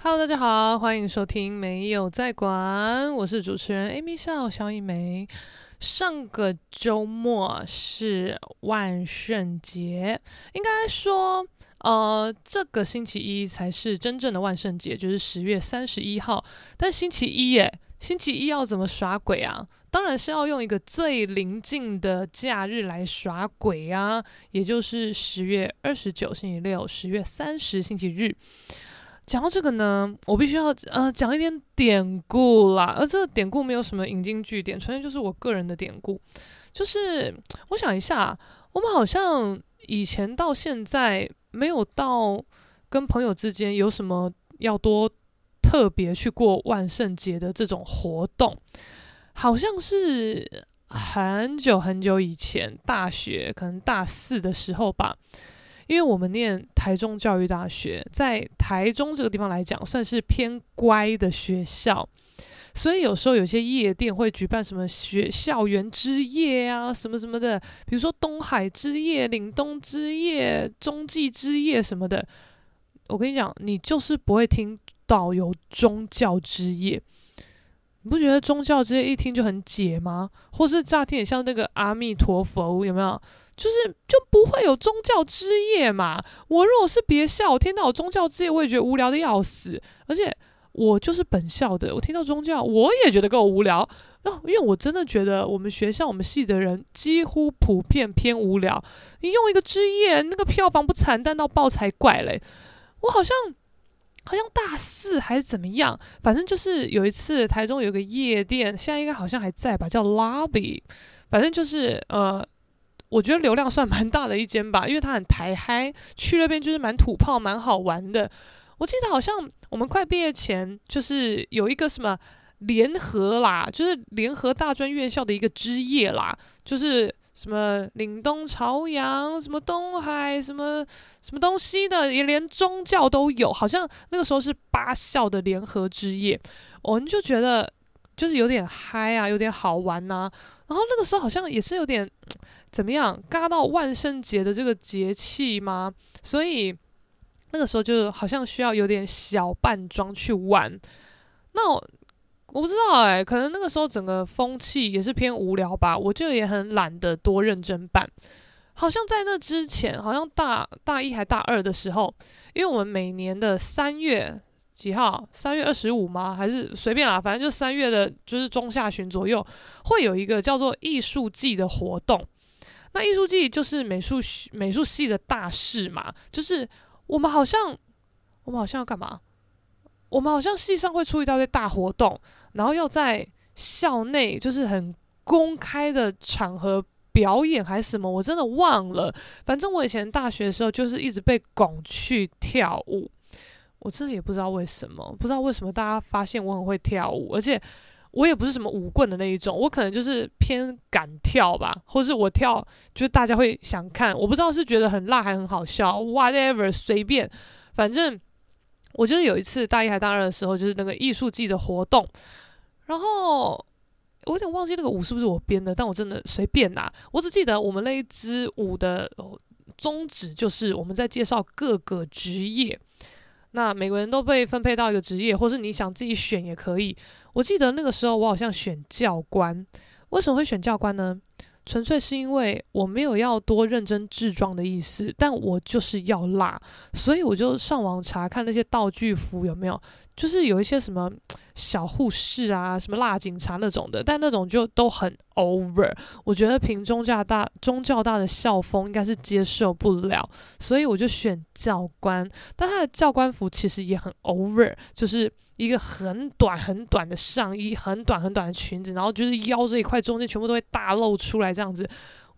Hello，大家好，欢迎收听没有在管，我是主持人 Amy 笑萧一梅。上个周末是万圣节，应该说，呃，这个星期一才是真正的万圣节，就是十月三十一号。但星期一耶，星期一要怎么耍鬼啊？当然是要用一个最临近的假日来耍鬼啊，也就是十月二十九星期六，十月三十星期日。讲到这个呢，我必须要呃讲一点典故啦，而这个典故没有什么引经据典，纯粹就是我个人的典故。就是我想一下，我们好像以前到现在没有到跟朋友之间有什么要多特别去过万圣节的这种活动，好像是很久很久以前，大学可能大四的时候吧。因为我们念台中教育大学，在台中这个地方来讲，算是偏乖的学校，所以有时候有些夜店会举办什么学校园之夜啊，什么什么的，比如说东海之夜、岭东之夜、中继之夜什么的。我跟你讲，你就是不会听到有宗教之夜，你不觉得宗教之夜一听就很解吗？或是乍听也像那个阿弥陀佛，有没有？就是就不会有宗教之夜嘛。我如果是别校，我听到有宗教之夜，我也觉得无聊的要死。而且我就是本校的，我听到宗教，我也觉得够无聊。哦，因为我真的觉得我们学校我们系的人几乎普遍偏无聊。你用一个之夜，那个票房不惨淡到爆才怪嘞。我好像好像大四还是怎么样，反正就是有一次台中有个夜店，现在应该好像还在吧，叫 Lobby。反正就是呃。我觉得流量算蛮大的一间吧，因为它很台嗨，去那边就是蛮土炮，蛮好玩的。我记得好像我们快毕业前，就是有一个什么联合啦，就是联合大专院校的一个之夜啦，就是什么岭东朝阳，什么东海，什么什么东西的，也连宗教都有。好像那个时候是八校的联合之夜，我们就觉得就是有点嗨啊，有点好玩呐、然后那个时候好像也是有点。怎么样？嘎到万圣节的这个节气吗？所以那个时候就好像需要有点小扮装去玩。那我，我不知道哎，可能那个时候整个风气也是偏无聊吧。我就也很懒得多认真办。好像在那之前，好像大大一还大二的时候，因为我们每年的三月几号？三月二十五吗？还是随便啦，反正就三月的，就是中下旬左右，会有一个叫做艺术季的活动。那艺术季就是美术美术系的大事嘛，就是我们好像我们好像要干嘛？我们好像系上会出一大堆大活动，然后要在校内就是很公开的场合表演还是什么，我真的忘了。反正我以前大学的时候就是一直被拱去跳舞，我真的也不知道为什么，不知道为什么大家发现我很会跳舞，而且。我也不是什么舞棍的那一种，我可能就是偏敢跳吧，或是我跳就是大家会想看，我不知道是觉得很辣还很好笑，whatever 随便，反正我就是有一次大一还大二的时候，就是那个艺术季的活动，然后我有点忘记那个舞是不是我编的，但我真的随便啦，我只记得我们那一支舞的宗旨就是我们在介绍各个职业。那每个人都被分配到一个职业，或是你想自己选也可以。我记得那个时候我好像选教官，为什么会选教官呢？纯粹是因为我没有要多认真制装的意思，但我就是要辣，所以我就上网查看那些道具服有没有。就是有一些什么小护士啊，什么辣警察那种的，但那种就都很 over。我觉得凭中教大、中教大的校风应该是接受不了，所以我就选教官。但他的教官服其实也很 over，就是一个很短很短的上衣，很短很短的裙子，然后就是腰这一块中间全部都会大露出来这样子。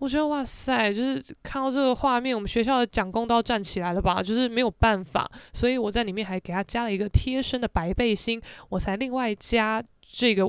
我觉得哇塞，就是看到这个画面，我们学校的蒋公都要站起来了吧？就是没有办法，所以我在里面还给他加了一个贴身的白背心，我才另外加。这个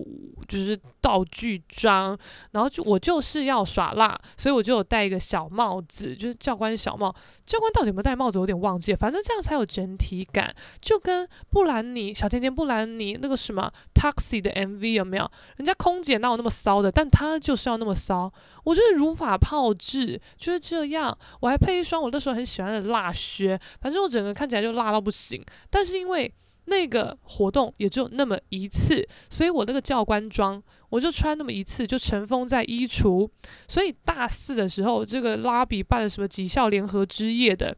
就是道具装，然后就我就是要耍辣，所以我就有戴一个小帽子，就是教官小帽。教官到底有没有戴帽子，我有点忘记了。反正这样才有整体感，就跟布兰妮小甜甜布兰妮那个什么 Taxi 的 MV 有没有？人家空姐哪有那么骚的？但她就是要那么骚。我就是如法炮制，就是这样。我还配一双我那时候很喜欢的辣靴，反正我整个看起来就辣到不行。但是因为那个活动也只有那么一次，所以我那个教官装我就穿那么一次，就尘封在衣橱。所以大四的时候，这个拉比办了什么几校联合之夜的，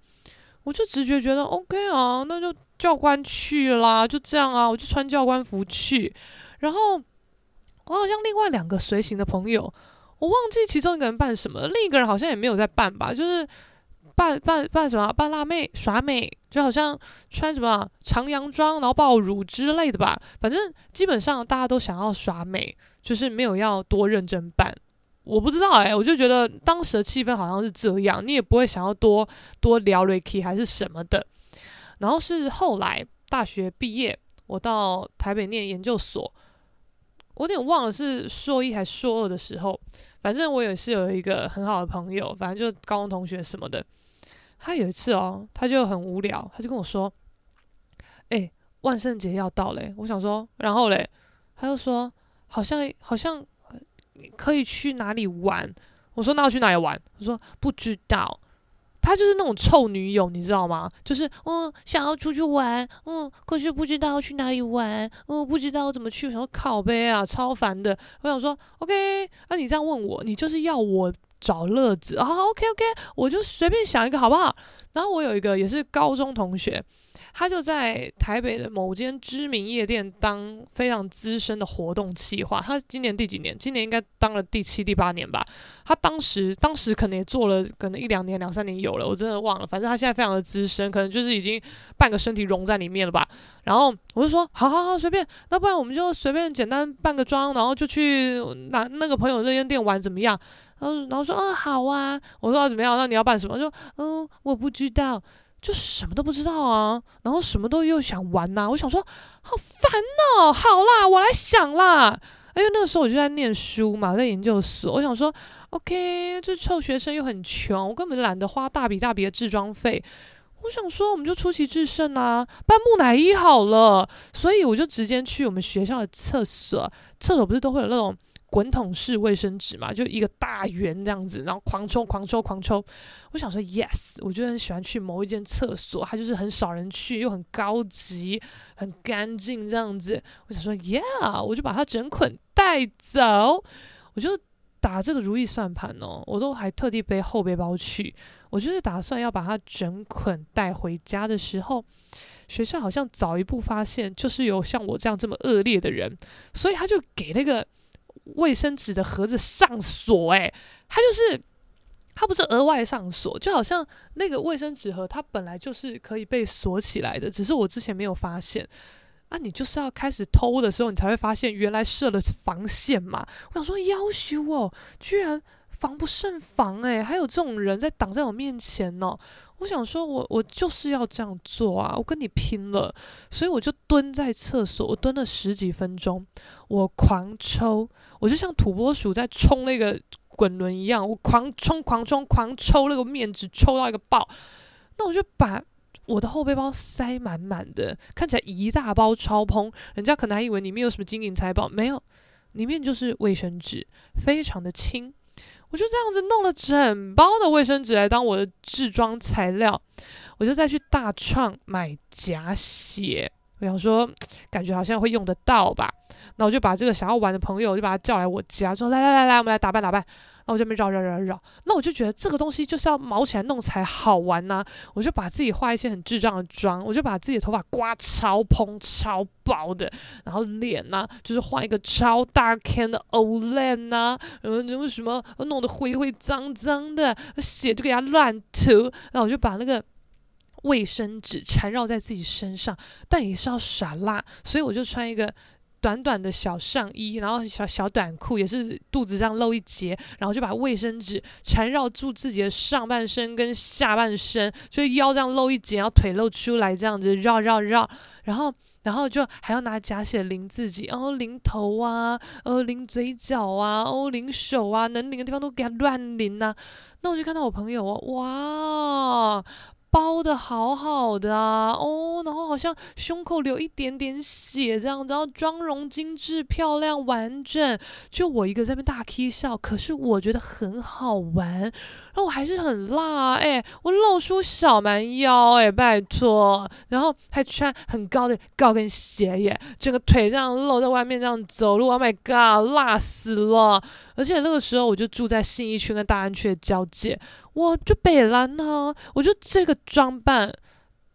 我就直觉觉得 OK 啊，那就教官去啦，就这样啊，我就穿教官服去。然后我好像另外两个随行的朋友，我忘记其中一个人办什么，另一个人好像也没有在办吧，就是。扮扮扮什么？扮辣妹耍美，就好像穿什么长洋装，然后爆乳之类的吧。反正基本上大家都想要耍美，就是没有要多认真扮。我不知道哎、我就觉得当时的气氛好像是这样，你也不会想要多多聊 Ricky 还是什么的。然后是后来大学毕业，我到台北念研究所，我有点忘了是硕一还是硕二的时候。反正我也是有一个很好的朋友，反正就高中同学什么的。他有一次哦，他就很无聊，他就跟我说：“哎、万圣节要到嘞。”我想说，然后嘞，他就说：“好像好像可以去哪里玩。”我说：“那要去哪里玩？”他说：“不知道。”他就是那种臭女友，你知道吗？就是嗯，想要出去玩，嗯，可是不知道去哪里玩，嗯，不知道怎么去。我想说靠呗啊，超烦的。我想说，OK，那、你这样问我，你就是要我。找乐子啊，OK OK，我就随便想一个好不好？然后我有一个也是高中同学，他就在台北的某间知名夜店当非常资深的活动企划。他今年第几年？今年应该当了第七、第八年吧。他当时当时可能也做了可能一两年、两三年有了，我真的忘了。反正他现在非常的资深，可能就是已经半个身体融在里面了吧。然后我就说，好好好，随便。那不然我们就随便简单扮个妆，然后就去拿那个朋友那间店玩，怎么样？然后，然后说，嗯，好啊。我说，啊，怎么样？那你要办什么？就，嗯，我不知道，就什么都不知道啊。然后什么都又想玩呐。我想说，好烦哦。好啦，我来想啦。因为那个时候我就在念书嘛，在研究所。我想说，OK，这臭学生又很穷，我根本懒得花大笔大笔的治装费。我想说，我们就出奇制胜啊，办木乃伊好了。所以我就直接去我们学校的厕所，厕所不是都会有那种。滚筒式卫生纸嘛，就一个大圆这样子，然后狂抽、狂抽、狂抽。我想说，yes，我就很喜欢去某一间厕所，它就是很少人去，又很高级、很干净这样子。我想说，yeah，我就把它整捆带走。我就打这个如意算盘哦，我都还特地背后背包去。我就是打算要把它整捆带回家的时候，学校好像早一步发现，就是有像我这样这么恶劣的人，所以他就给那个。卫生纸的盒子上锁，诶，它就是，它不是额外上锁，就好像那个卫生纸盒，它本来就是可以被锁起来的，只是我之前没有发现。啊，你就是要开始偷的时候，你才会发现原来设了防线嘛。我想说，夭寿哦，居然防不胜防，诶，还有这种人在挡在我面前呢。我想说我，我就是要这样做啊！我跟你拼了！所以我就蹲在厕所，我蹲了十几分钟，我狂抽，我就像土拨鼠在冲那个滚轮一样，我狂冲、狂冲、狂抽那个面纸，抽到一个爆。那我就把我的后背包塞满满的，看起来一大包超蓬，人家可能还以为里面有什么金银财宝，没有，里面就是卫生纸，非常的轻。我就这样子弄了整包的卫生纸来当我的制装材料，我就再去大创买假血，我想说感觉好像会用得到吧，那我就把这个想要玩的朋友就把他叫来我家，说来来来来，我们来打扮打扮。那我就没绕绕绕绕，那我就觉得这个东西就是要毛起来弄才好玩呐、我就把自己画一些很智障的妆，我就把自己的头发刮超蓬超薄的，然后脸呐、就是画一个超大 can 的 Olay 呐、啊，然后为什么弄得灰灰脏脏的，血就给它乱涂，然后我就把那个卫生纸缠绕在自己身上，但也是要耍辣，所以我就穿一个。短短的小上衣，然后小小短裤，也是肚子上露一截，然后就把卫生纸缠绕住自己的上半身跟下半身，所以腰这样露一截，然后腿露出来，这样子绕绕绕，然后然后就还要拿假血淋自己，然后淋头啊，呃，淋嘴角啊，哦，淋手啊，能淋的地方都给他乱淋呐、那我就看到我朋友哦，哇，包的好好的啊，哦，然后好像胸口流一点点血这样，然后妆容精致漂亮完整，就我一个在那边大 K 笑，可是我觉得很好玩，然后我还是很辣，哎，我露出小蛮腰，哎，拜托，然后还穿很高的高跟鞋耶，整个腿这样露在外面这样走路，Oh my god，辣死了！而且那个时候我就住在信义区跟大安区的交界，我就北蓝呢，我就这个装扮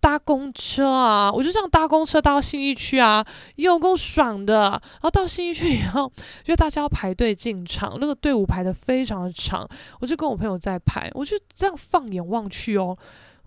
搭公车啊，我就这样搭公车搭到新一区啊，有够爽的。然后到新一区以后，因为大家要排队进场，那个队伍排得非常的长，我就跟我朋友在排，我就这样放眼望去哦，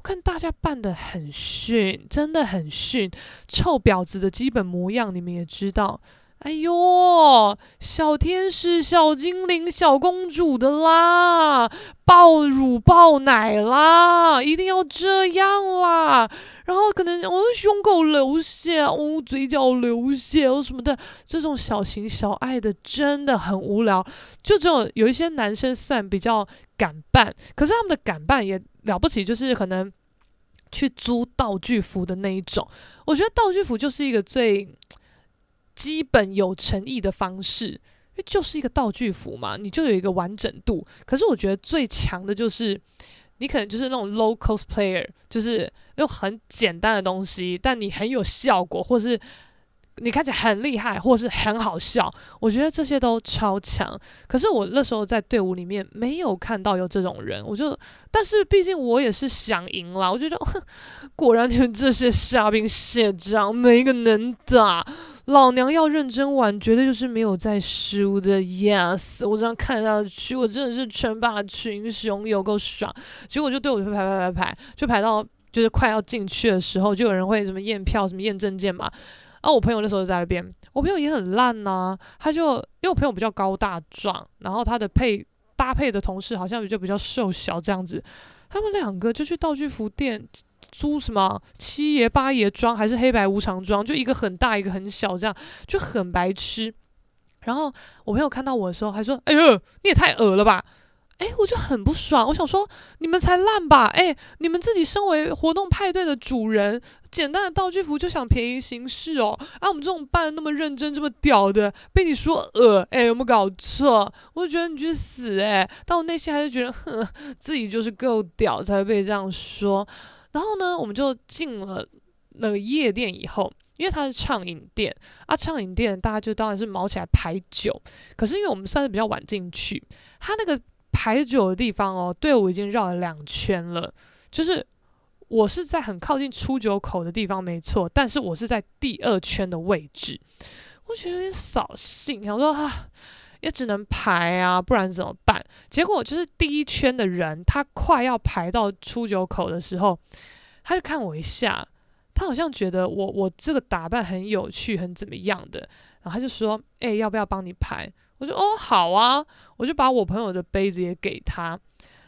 看大家扮得很逊，真的很逊，臭婊子的基本模样，你们也知道。哎呦，小天使、小精灵、小公主的啦，爆乳爆奶啦，一定要这样啦。然后可能哦，胸口流血，哦，嘴角流血，哦什么的，这种小情小爱的真的很无聊。就这种有一些男生算比较敢扮，可是他们的敢扮也了不起，就是可能去租道具服的那一种。我觉得道具服就是一个最。基本有诚意的方式，因为就是一个道具服嘛，你就有一个完整度。可是我觉得最强的就是，你可能就是那种 low cosplayer，就是用很简单的东西，但你很有效果，或是你看起来很厉害，或是很好笑。我觉得这些都超强。可是我那时候在队伍里面没有看到有这种人，我就，但是毕竟我也是想赢啦，我就觉得，哼，果然你们这些虾兵蟹将没一个能打。老娘要认真玩，绝对就是没有在输的。Yes，我这样看下去，我真的是称霸群雄，有够爽。结果就对我就排排排排，就排到就是快要进去的时候，就有人会什么验票、什么验证件嘛。啊，我朋友那时候就在那边，我朋友也很烂呐、他就因为我朋友比较高大壮，然后他的配搭配的同事好像就比较瘦小这样子，他们两个就去道具服店。租什么七爷八爷装还是黑白无常装？就一个很大，一个很小，这样就很白痴。然后我朋友看到我的时候还说：“哎呦，你也太恶了吧！”哎，我就很不爽。我想说，你们才烂吧？哎，你们自己身为活动派对的主人，简单的道具服就想便宜行事哦。啊，我们这种办的那么认真、这么屌的，被你说恶，哎，有没有搞错？我就觉得你去死！哎，但我内心还是觉得，哼，自己就是够屌才会被这样说。然后呢，我们就进了那个夜店以后，因为它是畅饮店啊，畅饮店大家就当然是卯起来排酒。可是因为我们算是比较晚进去，它那个排酒的地方哦，队伍已经绕了两圈了。就是我是在很靠近出酒口的地方，没错，但是我是在第二圈的位置，我觉得有点扫兴。想说啊。也只能排啊，不然怎么办？结果就是第一圈的人，他快要排到出酒口的时候，他就看我一下，他好像觉得我我这个打扮很有趣，很怎么样的，然后他就说：“哎、要不要帮你排？”我说：“哦，好啊。”我就把我朋友的杯子也给他，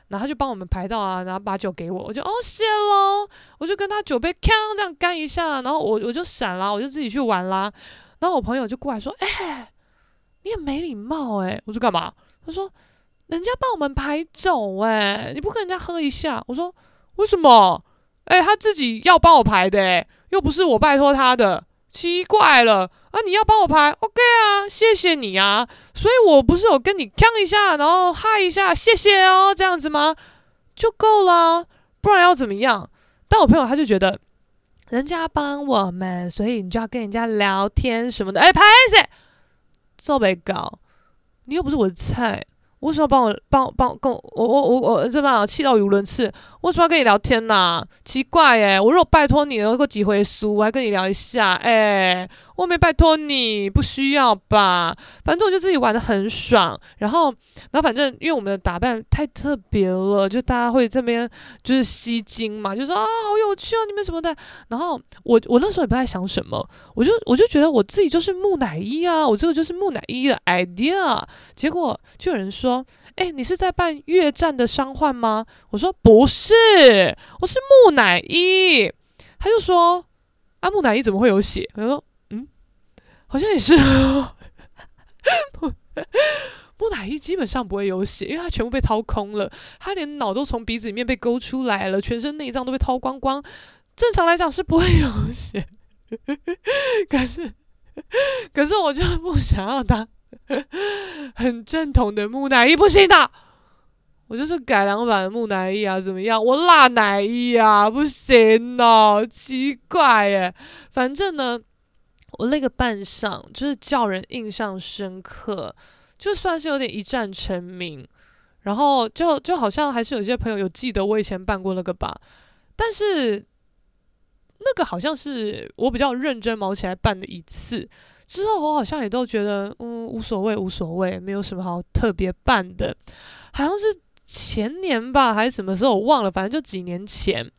然后他就帮我们排到啊，然后把酒给我，我就哦谢喽，我就跟他酒杯锵这样干一下，然后我我就闪啦，我就自己去玩啦，然后我朋友就过来说：“哎、”你也没礼貌诶，我说干嘛？他说人家帮我们排酒诶，你不跟人家喝一下？我说为什么？诶，他自己要帮我排的诶，又不是我拜托他的，奇怪了啊！你要帮我拍，OK 啊，谢谢你啊。所以我不是有跟你呛一下，然后嗨一下，谢谢哦，这样子吗？就够了，不然要怎么样？但我朋友他就觉得人家帮我们，所以你就要跟人家聊天什么的，诶，拍谢。做被告，你又不是我的菜，为什么要帮我帮帮跟我我我我这帮气到语无伦次？为什么要跟你聊天呐、奇怪哎，我如果拜托你了过几回书，我还跟你聊一下哎。我没拜托你，不需要吧？反正我就自己玩得很爽，然后，然后反正因为我们的打扮太特别了，就大家会这边就是吸睛嘛，就说啊好有趣哦，你们什么的。然后我我那时候也不太想什么，我就我就觉得我自己就是木乃伊啊，我这个就是木乃伊的 idea。结果就有人说，哎，你是在扮越战的伤患吗？我说不是，是我是木乃伊。他就说啊，木乃伊怎么会有血？我说。嗯好像也是木 木乃伊基本上不会有血，因为他全部被掏空了，他连脑都从鼻子里面被勾出来了，全身内脏都被掏光光。正常来讲是不会有血，可是，可是我就不想要他很正统的木乃伊，不行的。我就是改良版的木乃伊啊，怎么样？我辣奶伊啊，不行哦，奇怪耶。反正呢，我那个扮相就是叫人印象深刻，就算是有点一战成名，然后就就好像还是有些朋友有记得我以前扮过那个吧，但是那个好像是我比较认真毛起来扮的一次，之后我好像也都觉得嗯无所谓无所谓，没有什么好特别扮的，好像是。前年吧，还是什么时候，我忘了，反正就几年前。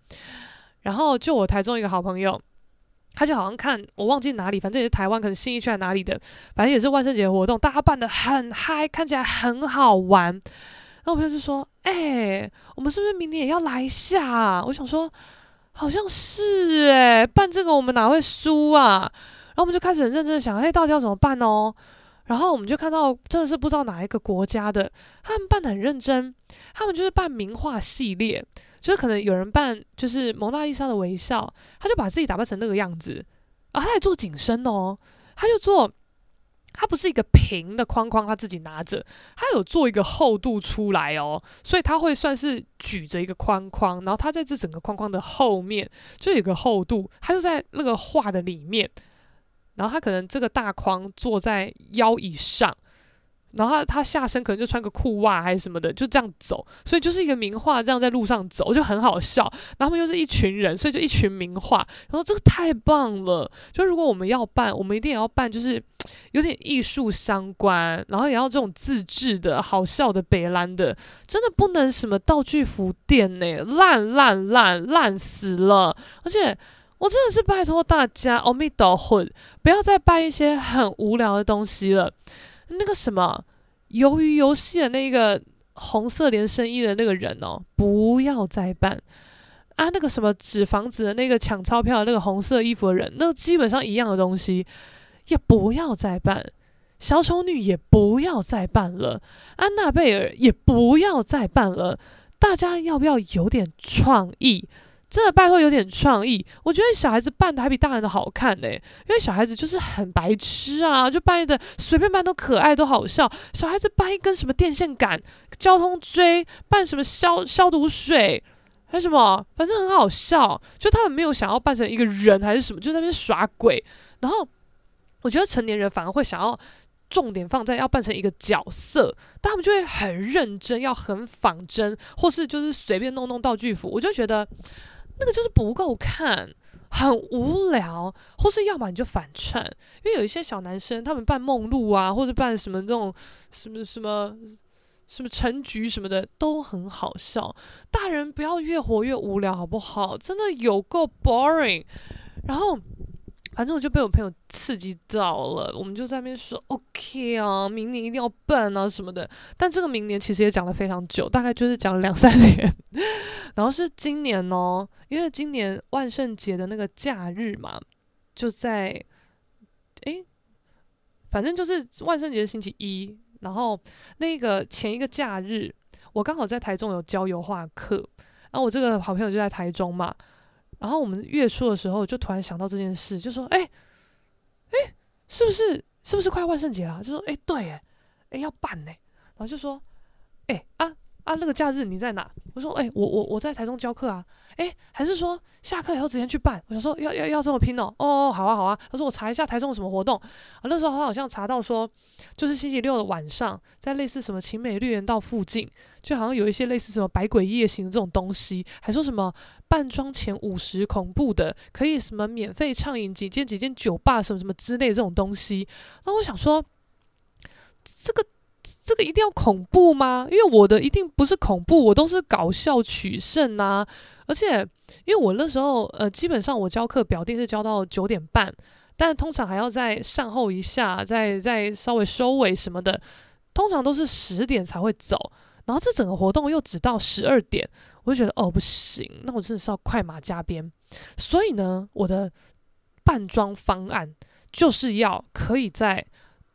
然后就我台中一个好朋友，他就好像看我忘记哪里，反正也是台湾，可能新义区还哪里的，反正也是万圣节活动，大家办得很嗨，看起来很好玩。然后我朋友就说：“哎、我们是不是明年也要来一下？”我想说，好像是哎、办这个我们哪会输啊？然后我们就开始很认真的想，哎、到底要怎么办哦？然后我们就看到，真的是不知道哪一个国家的，他们办得很认真，他们就是办名画系列，就是可能有人办就是蒙娜丽莎的微笑，他就把自己打扮成那个样子，啊，他还做紧身哦，他就做，他不是一个平的框框，他自己拿着，他有做一个厚度出来哦，所以他会算是举着一个框框，然后他在这整个框框的后面就有个厚度，他就在那个画的里面。然后他可能这个大框坐在腰以上，然后他他下身可能就穿个裤袜还是什么的，就这样走，所以就是一个名画这样在路上走，就很好笑。然后又是一群人，所以就一群名画。然后这个太棒了，就如果我们要办，我们一定也要办，就是有点艺术相关，然后也要这种自制的好笑的北兰的，真的不能什么道具服店呢，烂烂烂烂死了，而且。我真的是拜托大家，阿弥陀佛，不要再办一些很无聊的东西了。那个什么鱿鱼游戏的那个红色连身衣的那个人哦，不要再办啊！那个什么纸房子的那个抢钞票的那个红色衣服的人，那基本上一样的东西，也不要再办。小丑女也不要再办了，安娜贝尔也不要再办了。大家要不要有点创意？真的拜托有点创意，我觉得小孩子扮的还比大人的好看呢，因为小孩子就是很白痴啊，就扮的随便扮都可爱都好笑。小孩子扮一根什么电线杆、交通锥，扮什么消消毒水，还什么，反正很好笑。就他们没有想要扮成一个人还是什么，就在那边耍鬼。然后我觉得成年人反而会想要重点放在要扮成一个角色，但他们就会很认真，要很仿真，或是就是随便弄弄道具服。我就觉得。那个就是不够看，很无聊，或是要么你就反串，因为有一些小男生他们扮梦露啊，或者扮什么这种什么什么什么陈菊什么的都很好笑。大人不要越活越无聊好不好？真的有够 boring。然后。反正我就被我朋友刺激到了，我们就在那边说 OK 啊，明年一定要办啊什么的。但这个明年其实也讲了非常久，大概就是讲了两三年。然后是今年哦，因为今年万圣节的那个假日嘛，就在诶，反正就是万圣节星期一。然后那个前一个假日，我刚好在台中有教油画课，然后我这个好朋友就在台中嘛。然后我们月初的时候，就突然想到这件事，就说：“哎，哎，是不是是不是快万圣节了？”就说：“哎，对，哎，哎，要办呢。”然后就说：“哎，啊。”啊，那个假日你在哪？我说，哎、我我我在台中教课啊。哎、还是说下课以后直接去办？我想说要要要这么拼哦。哦，好啊好啊。他说我查一下台中有什么活动。啊，那时候他好像查到说，就是星期六的晚上，在类似什么勤美绿园道附近，就好像有一些类似什么百鬼夜行这种东西，还说什么扮装前五十恐怖的，可以什么免费畅饮几间几间酒吧什么什么之类这种东西。那我想说，这个。这个一定要恐怖吗？因为我的一定不是恐怖，我都是搞笑取胜呐。而且，因为我那时候呃，基本上我教课表定是教到九点半，但通常还要再善后一下，再再稍微收尾什么的，通常都是十点才会走。然后这整个活动又只到十二点，我就觉得哦不行，那我真的是要快马加鞭。所以呢，我的扮装方案就是要可以在。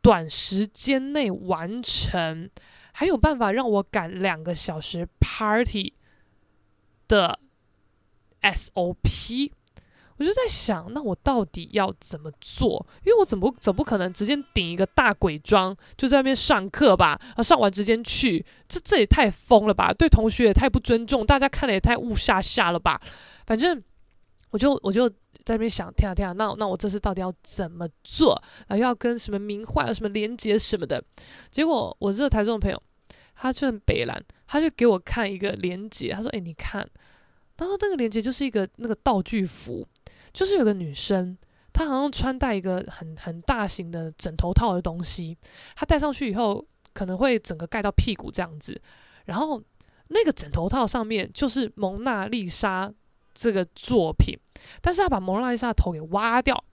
短时间内完成，还有办法让我赶两个小时 party 的 SOP。我就在想，那我到底要怎么做？因为我怎么怎不可能直接顶一个大鬼妆就在那边上课吧？啊，上完直接去，这这也太疯了吧！对同学也太不尊重，大家看了也太雾下下了吧？反正我就我就在那边想，天啊天啊，那那我这次到底要怎么做？啊，又要跟什么名画有什么连结什么的？结果我这个台中的朋友，他就很北兰，他就给我看一个连接，他说：“诶，你看。”然后那个连接就是一个那个道具服。就是有个女生，她好像穿戴一个很很大型的枕头套的东西，她戴上去以后可能会整个盖到屁股这样子。然后那个枕头套上面就是蒙娜丽莎这个作品，但是他把蒙娜丽莎的头给挖掉，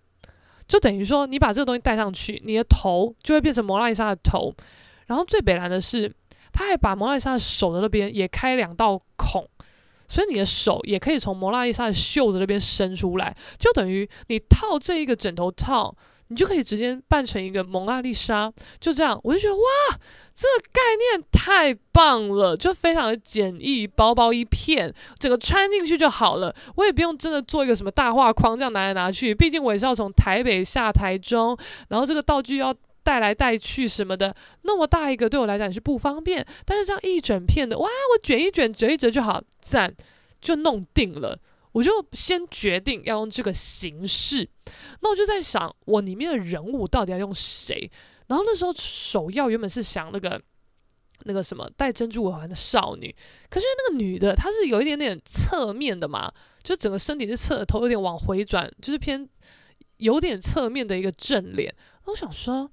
就等于说你把这个东西戴上去，你的头就会变成蒙娜丽莎的头。然后最北蓝的是，他还把蒙娜丽莎的手的那边也开两道孔。所以你的手也可以从蒙娜丽莎的袖子那边伸出来，就等于你套这一个枕头套，你就可以直接扮成一个蒙娜丽莎。就这样，我就觉得哇，这个概念太棒了，就非常的简易，薄薄一片，整个穿进去就好了。我也不用真的做一个什么大画框这样拿来拿去，毕竟我也是要从台北下台中，然后这个道具要。带来带去什么的，那么大一个对我来讲也是不方便。但是这样一整片的，哇，我卷一卷，折一折就好，赞，就弄定了。我就先决定要用这个形式。那我就在想，我里面的人物到底要用谁？然后那时候首要原本是想那个那个什么戴珍珠耳环的少女，可是那个女的她是有一点点侧面的嘛，就整个身体是侧，头有点往回转，就是偏有点侧面的一个正脸。我想说。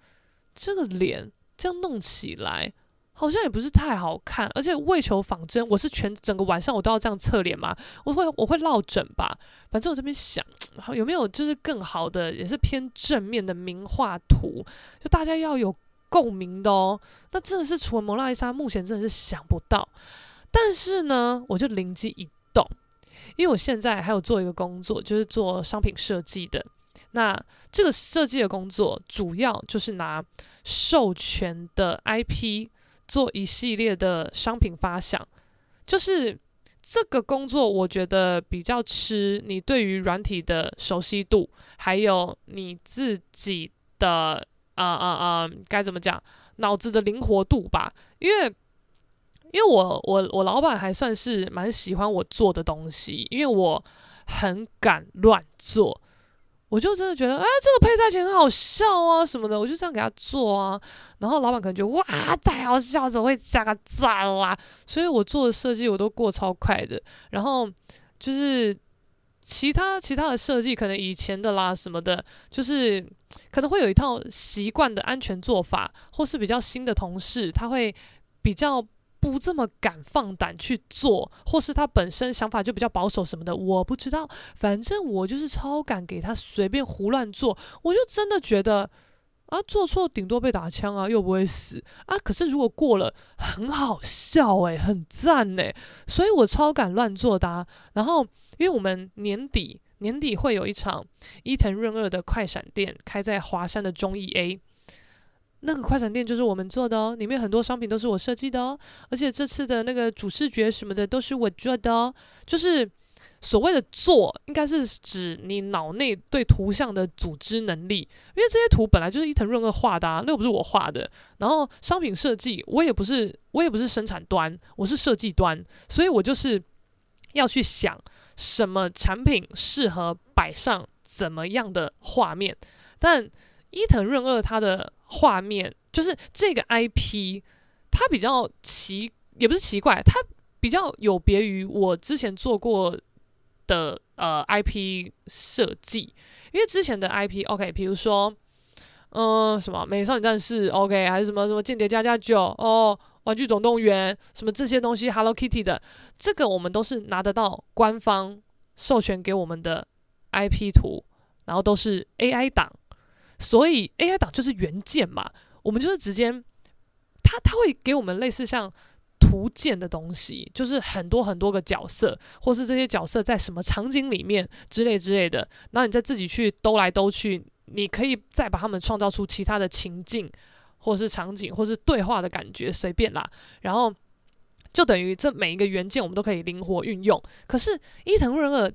这个脸这样弄起来好像也不是太好看，而且为求仿真，我是全整个晚上我都要这样侧脸吗？我会我会落枕吧？反正我这边想，有没有就是更好的，也是偏正面的名画图，就大家要有共鸣的哦。那真的是除了蒙娜丽莎，目前真的是想不到。但是呢，我就灵机一动，因为我现在还有做一个工作，就是做商品设计的。那这个设计的工作主要就是拿授权的 IP 做一系列的商品发想，就是这个工作我觉得比较吃你对于软体的熟悉度，还有你自己的啊啊啊该怎么讲脑子的灵活度吧，因为因为我我我老板还算是蛮喜欢我做的东西，因为我很敢乱做。我就真的觉得，哎，这个配菜钱很好笑啊，什么的，我就这样给他做啊。然后老板可能觉得，哇，太好笑，怎么会加个赞啦？所以我做的设计我都过超快的。然后就是其他其他的设计，可能以前的啦什么的，就是可能会有一套习惯的安全做法，或是比较新的同事，他会比较。不这么敢放胆去做，或是他本身想法就比较保守什么的，我不知道。反正我就是超敢给他随便胡乱做，我就真的觉得啊，做错顶多被打枪啊，又不会死啊。可是如果过了，很好笑诶，很赞诶。所以我超敢乱做的啊。然后，因为我们年底年底会有一场伊藤润二的快闪店开在华山的忠义 A。那个快闪店就是我们做的哦，里面很多商品都是我设计的哦，而且这次的那个主视觉什么的都是我做的哦。就是所谓的做，应该是指你脑内对图像的组织能力，因为这些图本来就是伊藤润二画的啊，那又不是我画的。然后商品设计，我也不是，我也不是生产端，我是设计端，所以我就是要去想什么产品适合摆上怎么样的画面，但伊藤润二他的。画面就是这个 IP，它比较奇，也不是奇怪，它比较有别于我之前做过的呃 IP 设计，因为之前的 IP，OK，比如说，嗯、什么美少女战士，OK，还是什么什么间谍家家酒，哦，玩具总动员，什么这些东西，Hello Kitty 的，这个我们都是拿得到官方授权给我们的 IP 图，然后都是 AI 档。所以 AI 档就是原件嘛，我们就是直接，它它会给我们类似像图鉴的东西，就是很多很多个角色，或是这些角色在什么场景里面之类之类的，然后你再自己去兜来兜去，你可以再把他们创造出其他的情境，或是场景，或是对话的感觉，随便啦。然后就等于这每一个元件我们都可以灵活运用。可是伊藤润二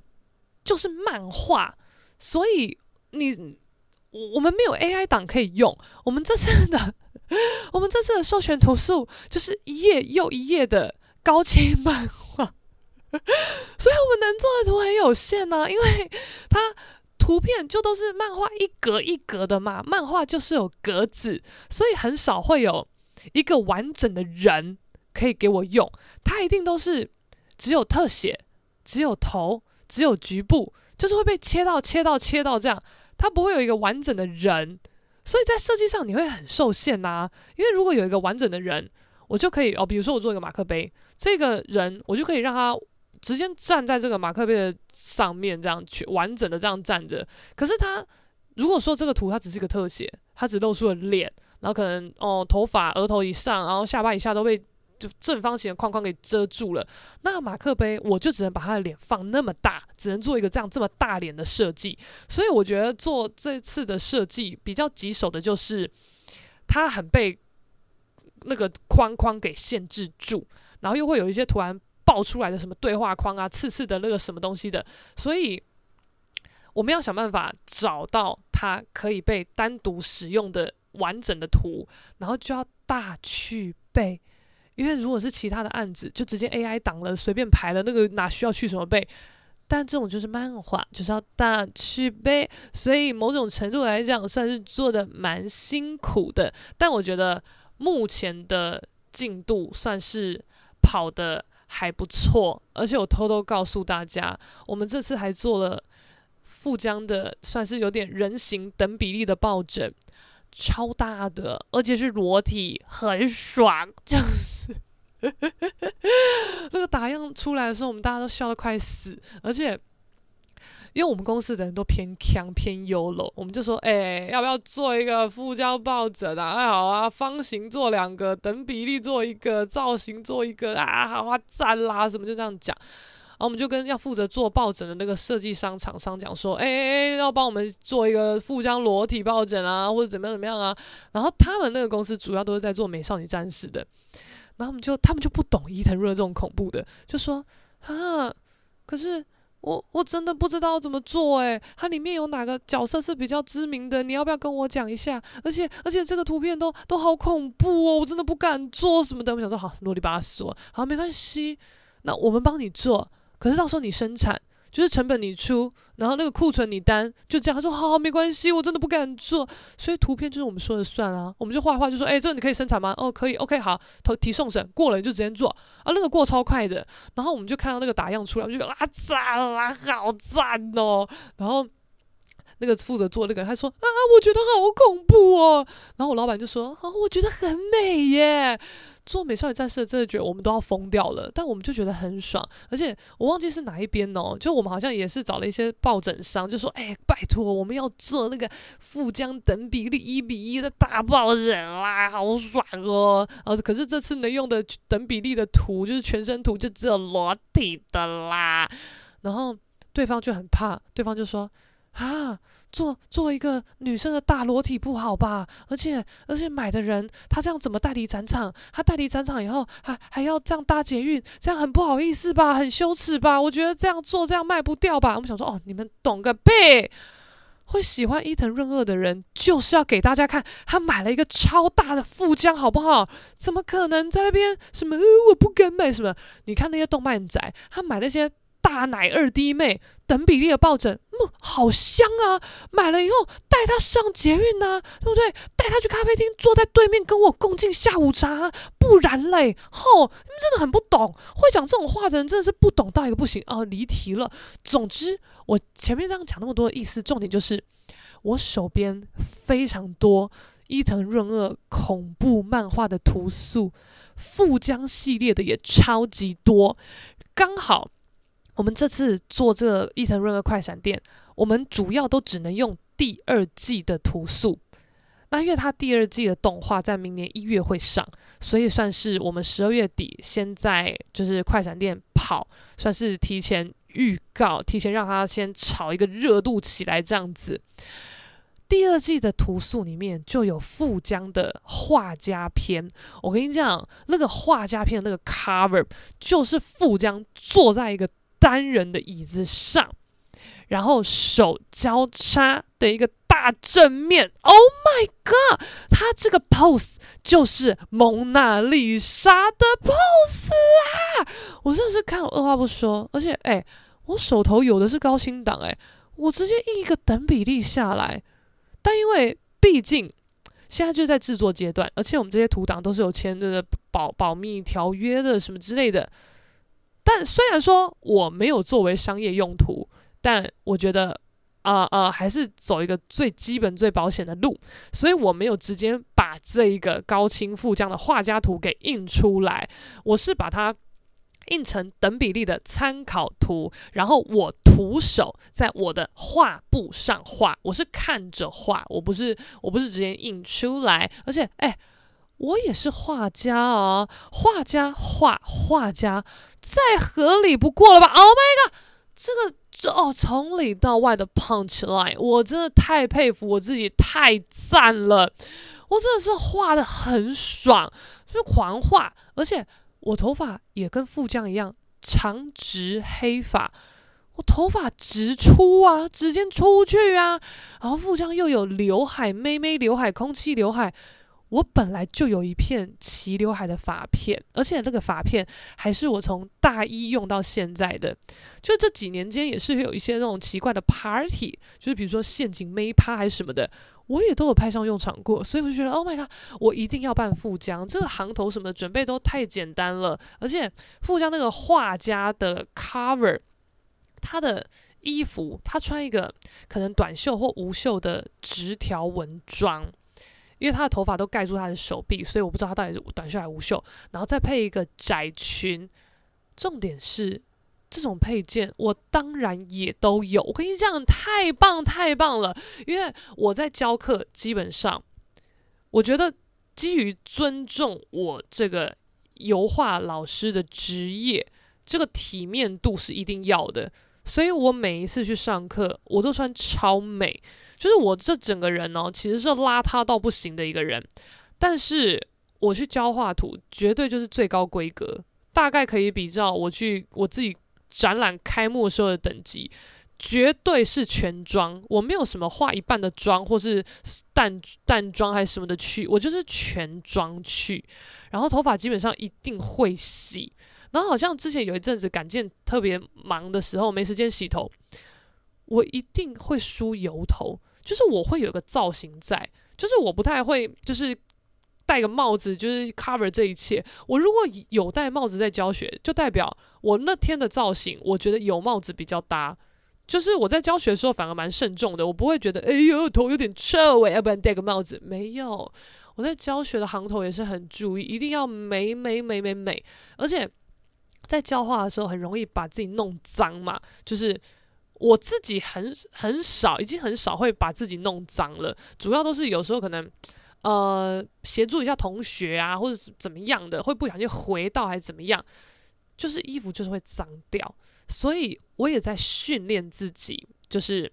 就是漫画，所以你我我们没有 AI 档可以用。我们这次的 我们这次的授权图素就是一页又一页的高清漫画，所以我们能做的图很有限呢、因为它。图片就都是漫画一格一格的嘛，漫画就是有格子，所以很少会有一个完整的人可以给我用。它一定都是只有特写，只有头，只有局部，就是会被切到、切到、切到这样，它不会有一个完整的人。所以在设计上你会很受限呐、因为如果有一个完整的人，我就可以哦，比如说我做一个马克杯，这个人我就可以让他。直接站在这个马克杯的上面，这样去完整的这样站着。可是他如果说这个图它只是个特写，它只露出了脸，然后可能哦头发额头以上，然后下巴以下都被就正方形的框框给遮住了。那马克杯我就只能把他的脸放那么大，只能做一个这样这么大脸的设计。所以我觉得做这次的设计比较棘手的就是，它很被那个框框给限制住，然后又会有一些图案。爆出来的什么对话框啊，刺刺的那个什么东西的，所以我们要想办法找到它可以被单独使用的完整的图，然后就要大去背，因为如果是其他的案子，就直接 AI 档了，随便排了，那个哪需要去什么背？但这种就是漫画，就是要大去背，所以某种程度来讲，算是做的蛮辛苦的。但我觉得目前的进度算是跑的。还不错，而且我偷偷告诉大家，我们这次还做了富江的，算是有点人形等比例的抱枕，超大的，而且是裸体，很爽，这样子。那个打样出来的时候，我们大家都笑得快死，而且。因为我们公司的人都偏强偏优柔，我们就说，哎、要不要做一个富江抱枕啊？哎，好啊，方形做两个，等比例做一个，造型做一个啊，好啊，赞啦，什么就这样讲。然后我们就跟要负责做抱枕的那个设计商厂商讲说，哎哎哎，要帮我们做一个富江裸体抱枕啊，或者怎么样怎么样啊。然后他们那个公司主要都是在做美少女战士的，然后我们就他们就不懂伊藤润这种恐怖的，就说啊，可是。我我真的不知道怎么做诶，它里面有哪个角色是比较知名的？你要不要跟我讲一下？而且而且这个图片都都好恐怖哦，我真的不敢做什么的。我想说好，啰里吧嗦，好，没关系，那我们帮你做，可是到时候你生产。就是成本你出，然后那个库存你担，就这样。他说好，好，没关系，我真的不敢做。所以图片就是我们说了算啊，我们就画画就说，哎，这个你可以生产吗？哦，可以，OK，好，投提送审过了你就直接做啊，那个过超快的。然后我们就看到那个打样出来，我就觉得啊赞啦，好赞哦。然后那个负责做那个人他说啊，我觉得好恐怖哦。然后我老板就说啊，我觉得很美耶。做美少女战士真的觉得我们都要疯掉了，但我们就觉得很爽，而且我忘记是哪一边哦，就我们好像也是找了一些抱枕商，就说哎，拜托我们要做那个富江等比例一比一的大抱枕啦，好爽哦！啊，可是这次能用的等比例的图就是全身图就只有裸体的啦，然后对方就很怕，对方就说啊。做做一个女生的大裸体不好吧？而且而且买的人他这样怎么代理展场？他代理展场以后还还要这样搭捷运，这样很不好意思吧？很羞耻吧？我觉得这样做这样卖不掉吧？我们想说哦，你们懂个屁！会喜欢伊藤润二的人就是要给大家看他买了一个超大的富江，好不好？怎么可能在那边什么？我不敢买什么？你看那些动漫宅，他买那些。大奶二弟妹等比例的抱枕，嗯，好香啊！买了以后带她上捷运呐、对不对？带她去咖啡厅，坐在对面跟我共进下午茶，不然嘞，吼，你们真的很不懂，会讲这种话的人真的是不懂到一个不行啊！离题了。总之，我前面这样讲那么多的意思，重点就是我手边非常多伊藤润二恐怖漫画的图素，富江系列的也超级多，刚好。我们这次做这个伊藤润二快闪店，我们主要都只能用第二季的图素。那因为它第二季的动画在明年一月会上，所以算是我们十二月底先在就是快闪店跑，算是提前预告，提前让它先炒一个热度起来这样子。第二季的图素里面就有富江的画家篇。我跟你讲，那个画家篇的那个 cover 就是富江坐在一个单人的椅子上，然后手交叉的一个大正面。Oh my god！他这个 pose 就是蒙娜丽莎的 pose 啊！我真的是看我二话不说，而且哎，我手头有的是高清档哎，我直接印一个等比例下来。但因为毕竟现在就在制作阶段，而且我们这些图档都是有签的保保密条约的什么之类的。但虽然说我没有作为商业用途，但我觉得啊啊、呃呃、还是走一个最基本最保险的路，所以我没有直接把这一个高清富江的画家图给印出来，我是把它。印成等比例的参考图，然后我徒手在我的画布上画，我是看着画，我不是我不是直接印出来，而且哎，我也是画家啊，画家画画家再合理不过了吧？Oh my god，这个这哦，从里到外的 punch line，我真的太佩服我自己，太赞了，我真的是画得很爽，就是狂画，而且。我头发也跟富江一样长直黑发，我头发直出啊，直接出去啊。然后富江又有刘海，妹妹刘海，空气刘海。我本来就有一片齐刘海的发片，而且那个发片还是我从大一用到现在的。就这几年间也是有一些那种奇怪的 party，就是比如说陷阱妹趴还是什么的。我也都有派上用场过，所以我就觉得，Oh my god，我一定要办富江。这个行头什么准备都太简单了，而且富江那个画家的 cover，他的衣服他穿一个可能短袖或无袖的直条纹装，因为他的头发都盖住他的手臂，所以我不知道他到底是短袖还是无袖，然后再配一个窄裙，重点是。这种配件我当然也都有，我跟你讲，太棒太棒了！因为我在教课，基本上我觉得基于尊重我这个油画老师的职业，这个体面度是一定要的，所以我每一次去上课，我都穿超美，就是我这整个人哦，其实是邋遢到不行的一个人，但是我去教画图，绝对就是最高规格，大概可以比照我去我自己。展览开幕时候的等级，绝对是全妆。我没有什么化一半的妆，或是淡淡妆还是什么的去，我就是全妆去。然后头发基本上一定会洗。然后好像之前有一阵子赶件特别忙的时候，没时间洗头，我一定会梳油头。就是我会有个造型在，就是我不太会就是。戴个帽子就是 cover 这一切。我如果有戴帽子在教学，就代表我那天的造型，我觉得有帽子比较搭。就是我在教学的时候反而蛮慎重的，我不会觉得哎呦头有点臭哎，要不然戴个帽子。没有，我在教学的行头也是很注意，一定要美美美美美。而且在教画的时候很容易把自己弄脏嘛，就是我自己很很少，已经很少会把自己弄脏了，主要都是有时候可能。呃，协助一下同学啊，或者是怎么样的，会不小心回到还是怎么样，就是衣服就是会脏掉，所以我也在训练自己，就是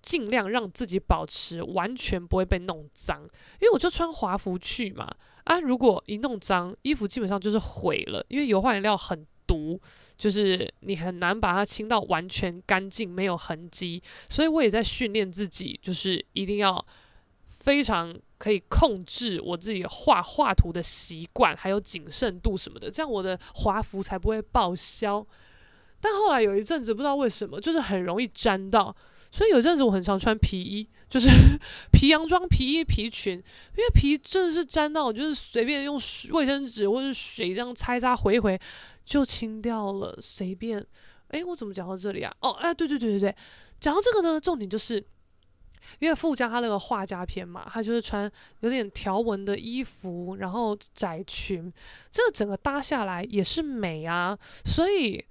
尽量让自己保持完全不会被弄脏，因为我就穿华服去嘛，啊，如果一弄脏，衣服基本上就是毁了，因为油画颜料很毒，就是你很难把它清到完全干净没有痕迹，所以我也在训练自己，就是一定要。非常可以控制我自己画画图的习惯，还有谨慎度什么的，这样我的华服才不会报销。但后来有一阵子不知道为什么，就是很容易沾到，所以有阵子我很常穿皮衣，就是 皮洋装、皮衣、皮裙，因为皮真的是沾到，就是随便用卫生纸或者水这样擦一擦、回一回就清掉了，随便。诶，我怎么讲到这里啊？哦，哎，对对对对对，讲到这个呢，重点就是。因为富江他那个画家篇嘛，他就是穿有点条纹的衣服，然后窄裙，这个整个搭下来也是美啊，所以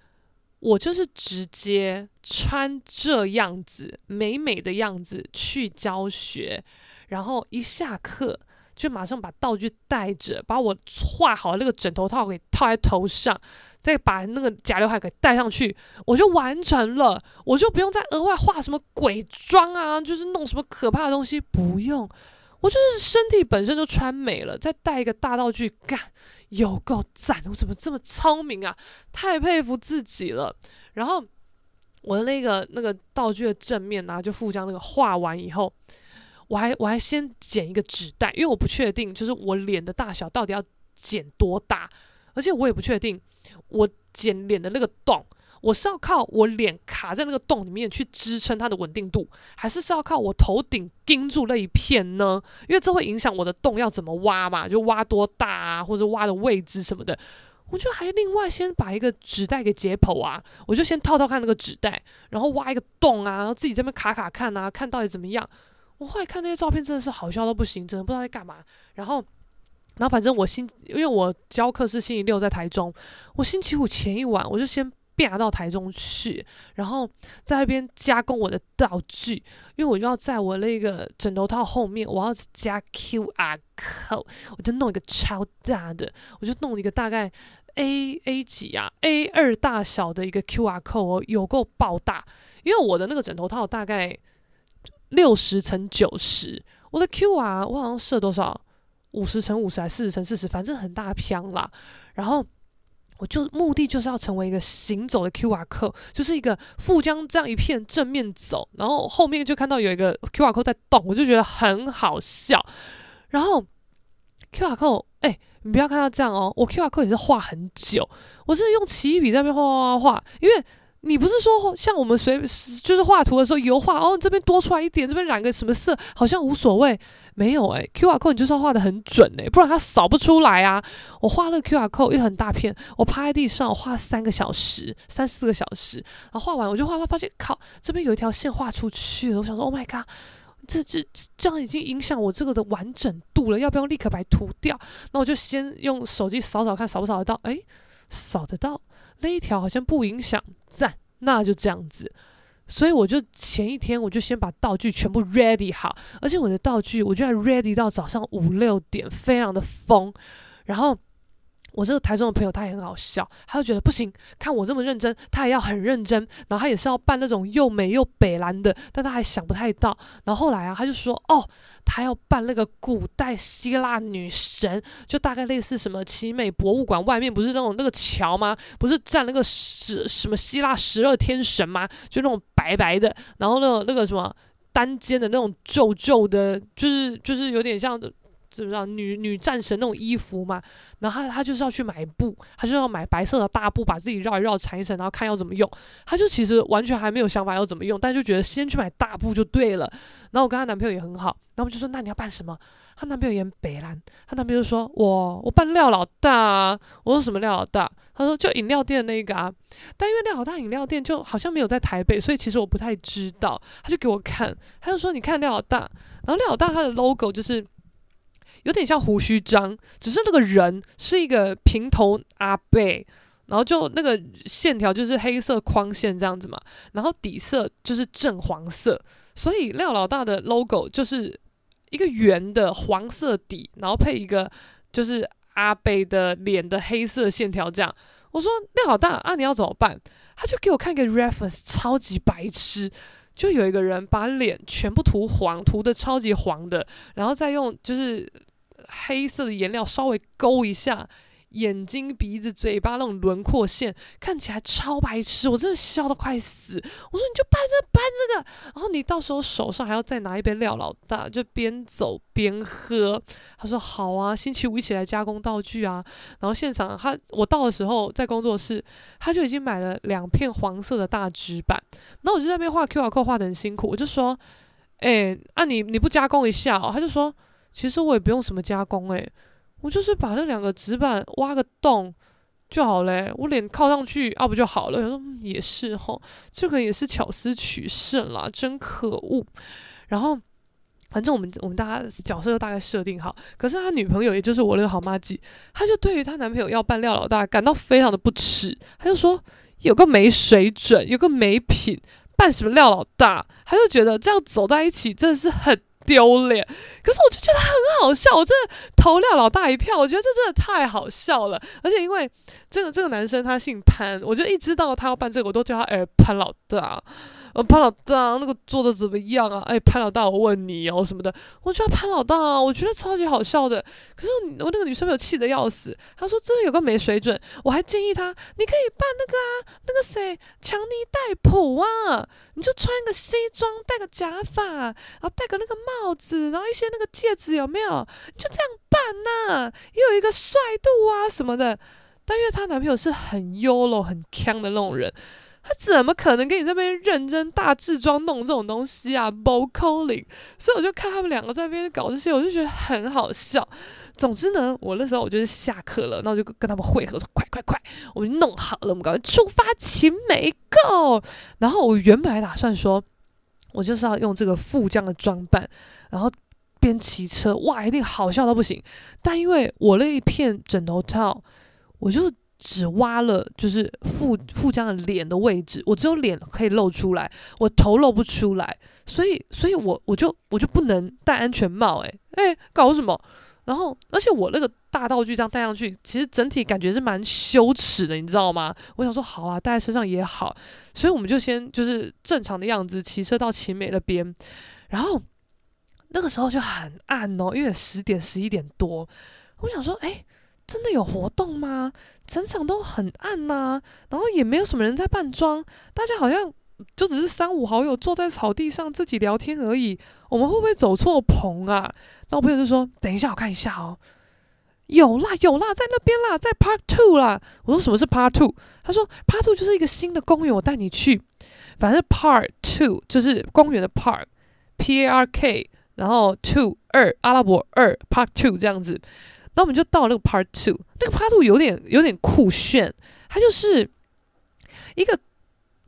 我就是直接穿这样子美美的样子去教学，然后一下课就马上把道具带着，把我画好的那个枕头套给套在头上，再把那个假刘海给戴上去，我就完成了，我就不用再额外画什么鬼妆啊，就是弄什么可怕的东西，不用，我就是身体本身就穿美了，再带一个大道具，干，有够赞！我怎么这么聪明啊？太佩服自己了。然后我的那个那个道具的正面啊，就附将那个画完以后。我还我还先剪一个纸袋，因为我不确定就是我脸的大小到底要剪多大，而且我也不确定我剪脸的那个洞，我是要靠我脸卡在那个洞里面去支撑它的稳定度，还是是要靠我头顶盯住那一片呢？因为这会影响我的洞要怎么挖嘛，就挖多大啊，或者挖的位置什么的。我就还另外先把一个纸袋给解剖啊，我就先套套看那个纸袋，然后挖一个洞啊，然后自己这边卡卡看啊，看到底怎么样。我后来看那些照片，真的是好笑到不行，真的不知道在干嘛。然后，然后反正我星，因为我教课是星期六在台中，我星期五前一晚我就先变到台中去，然后在那边加工我的道具，因为我要在我那个枕头套后面，我要加 QR code，我就弄一个超大的，我就弄一个大概 A A 几啊 A 二大小的一个 QR code 哦，有够爆大，因为我的那个枕头套大概。六十乘九十，我的 QR 我好像设多少？五十乘五十还是四十乘四十？反正很大片啦。然后我就目的就是要成为一个行走的 QR code，就是一个富江这样一片正面走，然后后面就看到有一个 QR code 在动，我就觉得很好笑。然后 QR code，哎，你不要看到这样哦，我 QR code 也是画很久，我是用奇异笔在那边画画画画，因为。你不是说像我们随就是画图的时候油画哦，这边多出来一点，这边染个什么色，好像无所谓。没有诶，QR code 你就是要画得很准诶，不然它扫不出来啊。我画了 QR code 又很大片，我趴在地上画三个小时，三四个小时，然后画完我就画画发现靠，这边有一条线画出去了。我想说，Oh my god，这这这样已经影响我这个的完整度了，要不要立刻把它涂掉？那我就先用手机扫扫看，扫不扫得到？诶，扫得到。那一条好像不影响，赞，那就这样子。所以我就前一天我就先把道具全部 ready 好，而且我的道具我就要 ready 到早上五六点，非常的疯，然后。我这个台中的朋友他也很好笑，他就觉得不行，看我这么认真，他也要很认真。然后他也是要扮那种又美又北蓝的，但他还想不太到。然后后来啊，他就说哦，他要扮那个古代希腊女神，就大概类似什么奇美博物馆外面不是那种那个桥吗？不是站那个十什么希腊十二天神吗？就那种白白的，然后那个那个什么单肩的那种皱皱的，就是就是有点像。知不知道女女战神那种衣服嘛？然后他他就是要去买布，他就要买白色的大布，把自己绕一绕缠一缠，然后看要怎么用。他就其实完全还没有想法要怎么用，但就觉得先去买大布就对了。然后我跟她男朋友也很好，然后我就说那你要扮什么？她男朋友演北兰，她男朋友说我我扮廖老大。我说什么廖老大？他说就饮料店那个啊。但因为廖老大饮料店就好像没有在台北，所以其实我不太知道。他就给我看，他就说你看廖老大，然后廖老大他的 logo 就是。有点像胡须章，只是那个人是一个平头阿贝，然后就那个线条就是黑色框线这样子嘛，然后底色就是正黄色，所以廖老大的 logo 就是一个圆的黄色底，然后配一个就是阿贝的脸的黑色线条这样。我说廖老大啊，你要怎么办？他就给我看个 reference，超级白痴。就有一个人把脸全部涂黄，涂的超级黄的，然后再用就是。黑色的颜料稍微勾一下眼睛、鼻子、嘴巴那种轮廓线，看起来超白痴，我真的笑得快死。我说你就搬这搬这个，然后你到时候手上还要再拿一杯料老大，就边走边喝。他说好啊，星期五一起来加工道具啊。然后现场他我到的时候在工作室，他就已经买了两片黄色的大纸板。然后我就在那边画 QR code 画得很辛苦，我就说，哎、欸，啊你你不加工一下哦？他就说。其实我也不用什么加工诶，我就是把那两个纸板挖个洞就好嘞，我脸靠上去啊不就好了？我说也是哈，这个也是巧思取胜啦，真可恶。然后反正我们我们大家角色都大概设定好，可是他女朋友也就是我那个好麻吉，他就对于她男朋友要扮廖老大感到非常的不耻，她就说有个没水准，有个没品，扮什么廖老大？她就觉得这样走在一起真的是很。丢脸。可是我就觉得很好笑，我真的投了老大一票。我觉得这真的太好笑了，而且因为这个这个男生他姓潘，我就一知道他要办这个，我都叫他哎潘老大。呃，潘老大那个做的怎么样啊？哎，潘老大，我问你哦什么的，我觉得潘老大啊，我觉得超级好笑的。可是我那个女生朋友气得要死，她说真的有个没水准。我还建议她，你可以办那个啊，那个谁，强尼戴普啊，你就穿个西装，戴个假发，然后戴个那个帽子，然后一些那个戒指有没有？就这样办呐、也有一个帅度啊什么的。但因为她男朋友是很 YOLO 很锵的那种人。他怎么可能跟你这边认真大制装弄这种东西啊？Bo calling，所以我就看他们两个在那边搞这些，我就觉得很好笑。总之呢，我那时候我就是下课了，那我就跟他们会合，说快快快，我们弄好了，我们赶快出发，勤美 Go。然后我原本还打算说，我就是要用这个富江的装扮，然后边骑车，哇，一定好笑到不行。但因为我那一片枕头套，我就。只挖了就是富富江的脸的位置，我只有脸可以露出来，我头露不出来，所以，所以我我就我就不能戴安全帽，欸，诶诶，搞什么？然后，而且我那个大道具这样戴上去，其实整体感觉是蛮羞耻的，你知道吗？我想说，好啊，戴在身上也好，所以我们就先就是正常的样子骑车到秦美那边，然后那个时候就很暗哦，因为十点十一点多，我想说，诶，真的有活动吗？整场都很暗呐、然后也没有什么人在扮装，大家好像就只是三五好友坐在草地上自己聊天而已。我们会不会走错棚啊？那我朋友就说：“等一下，我看一下哦，有啦有啦，在那边啦，在 Part Two 啦。”我说：“什么是 Part Two？” 他说：“Part Two 就是一个新的公园，我带你去。反正 Part Two 就是公园的 Park，P A R K，然后 Two 二阿拉伯二 Part Two 这样子。”那我们就到那个 Part Two，那个 Part Two 有点有点酷炫，它就是一个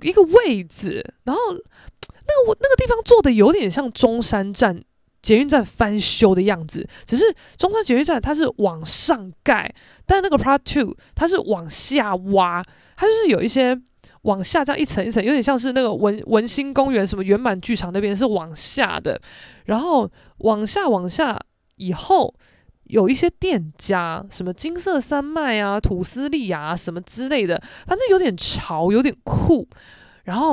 一个位置，然后那个我那个地方做的有点像中山站捷运站翻修的样子，只是中山捷运站它是往上盖，但那个 Part Two 它是往下挖，它就是有一些往下这样一层一层，有点像是那个文文心公园什么圆满剧场那边是往下的，然后往下往下以后。有一些店家，什么金色山脉啊、土司利亚啊什么之类的，反正有点潮，有点酷。然后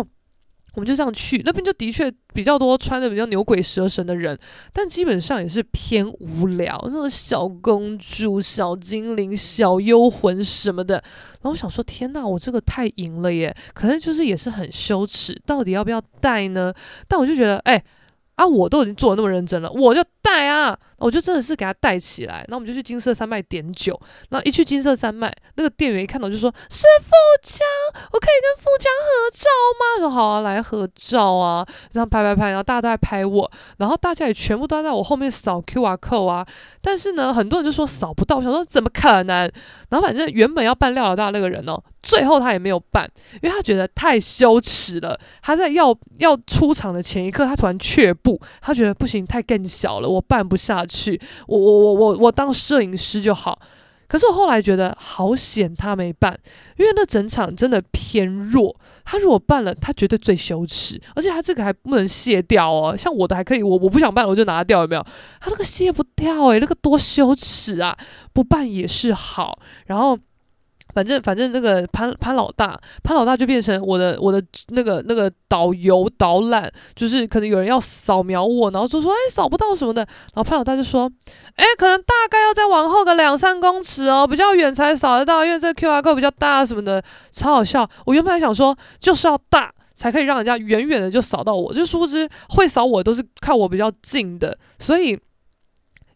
我们就这样去，那边就的确比较多穿的比较牛鬼蛇神的人，但基本上也是偏无聊，那种小公主、小精灵、小幽魂什么的。然后我想说，天呐，我这个太淫了耶！可能就是也是很羞耻，到底要不要带呢？但我就觉得，哎。啊！我都已经做的那么认真了，我就带啊！我就真的是给他带起来。那我们就去金色山脉点酒。那一去金色山脉，那个店员一看到就说：“是富江，我可以跟富江合照吗？”我说：“好啊，来合照啊！”这样拍拍拍，然后大家都在拍我，然后大家也全部都在我后面扫 QR code 啊。但是呢，很多人就说扫不到，想说怎么可能？然后反正原本要扮廖老大那个人哦。最后他也没有办，因为他觉得太羞耻了。他在要要出场的前一刻，他突然却步，他觉得不行，太更小了，我办不下去。我我我我我当摄影师就好。可是我后来觉得好险，他没办，因为那整场真的偏弱。他如果办了，他绝对最羞耻，而且他这个还不能卸掉哦。像我的还可以，我我不想办，我就拿掉，有没有？他那个卸不掉诶、那个多羞耻啊！不办也是好，然后。反正反正那个潘潘老大，潘老大就变成我的我的那个那个导游导览，就是可能有人要扫描我，然后就说哎扫不到什么的，然后潘老大就说哎可能大概要再往后个两三公尺哦，比较远才扫得到，因为这个 QR code 比较大什么的，超好笑。我原本还想说就是要大才可以让人家远远的就扫到我，就殊不知会扫我都是靠我比较近的，所以。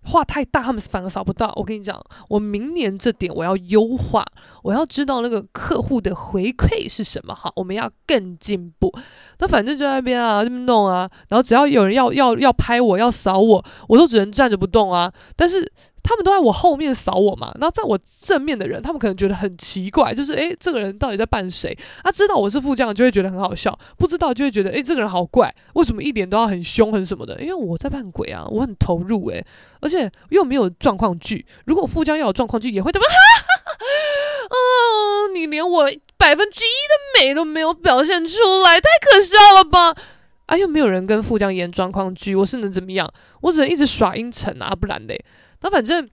话太大，他们反而扫不到。我跟你讲，我明年这点我要优化，我要知道那个客户的回馈是什么。好，我们要更进步。那反正就在那边啊，这么弄啊，然后只要有人要要要拍我，要扫我，我都只能站着不动啊。但是。他们都在我后面扫我嘛，然后在我正面的人，他们可能觉得很奇怪，就是诶，这个人到底在扮谁？他知道我是副将，就会觉得很好笑；不知道就会觉得诶，这个人好怪，为什么一点都要很凶很什么的？因为我在扮鬼啊，我很投入诶，而且又没有状况剧。如果副将要有状况剧，也会怎么？嗯，你连我百分之一的美都没有表现出来，太可笑了吧？啊，又没有人跟副将演状况剧，我是能怎么样？我只能一直耍阴沉啊，不然嘞。那反正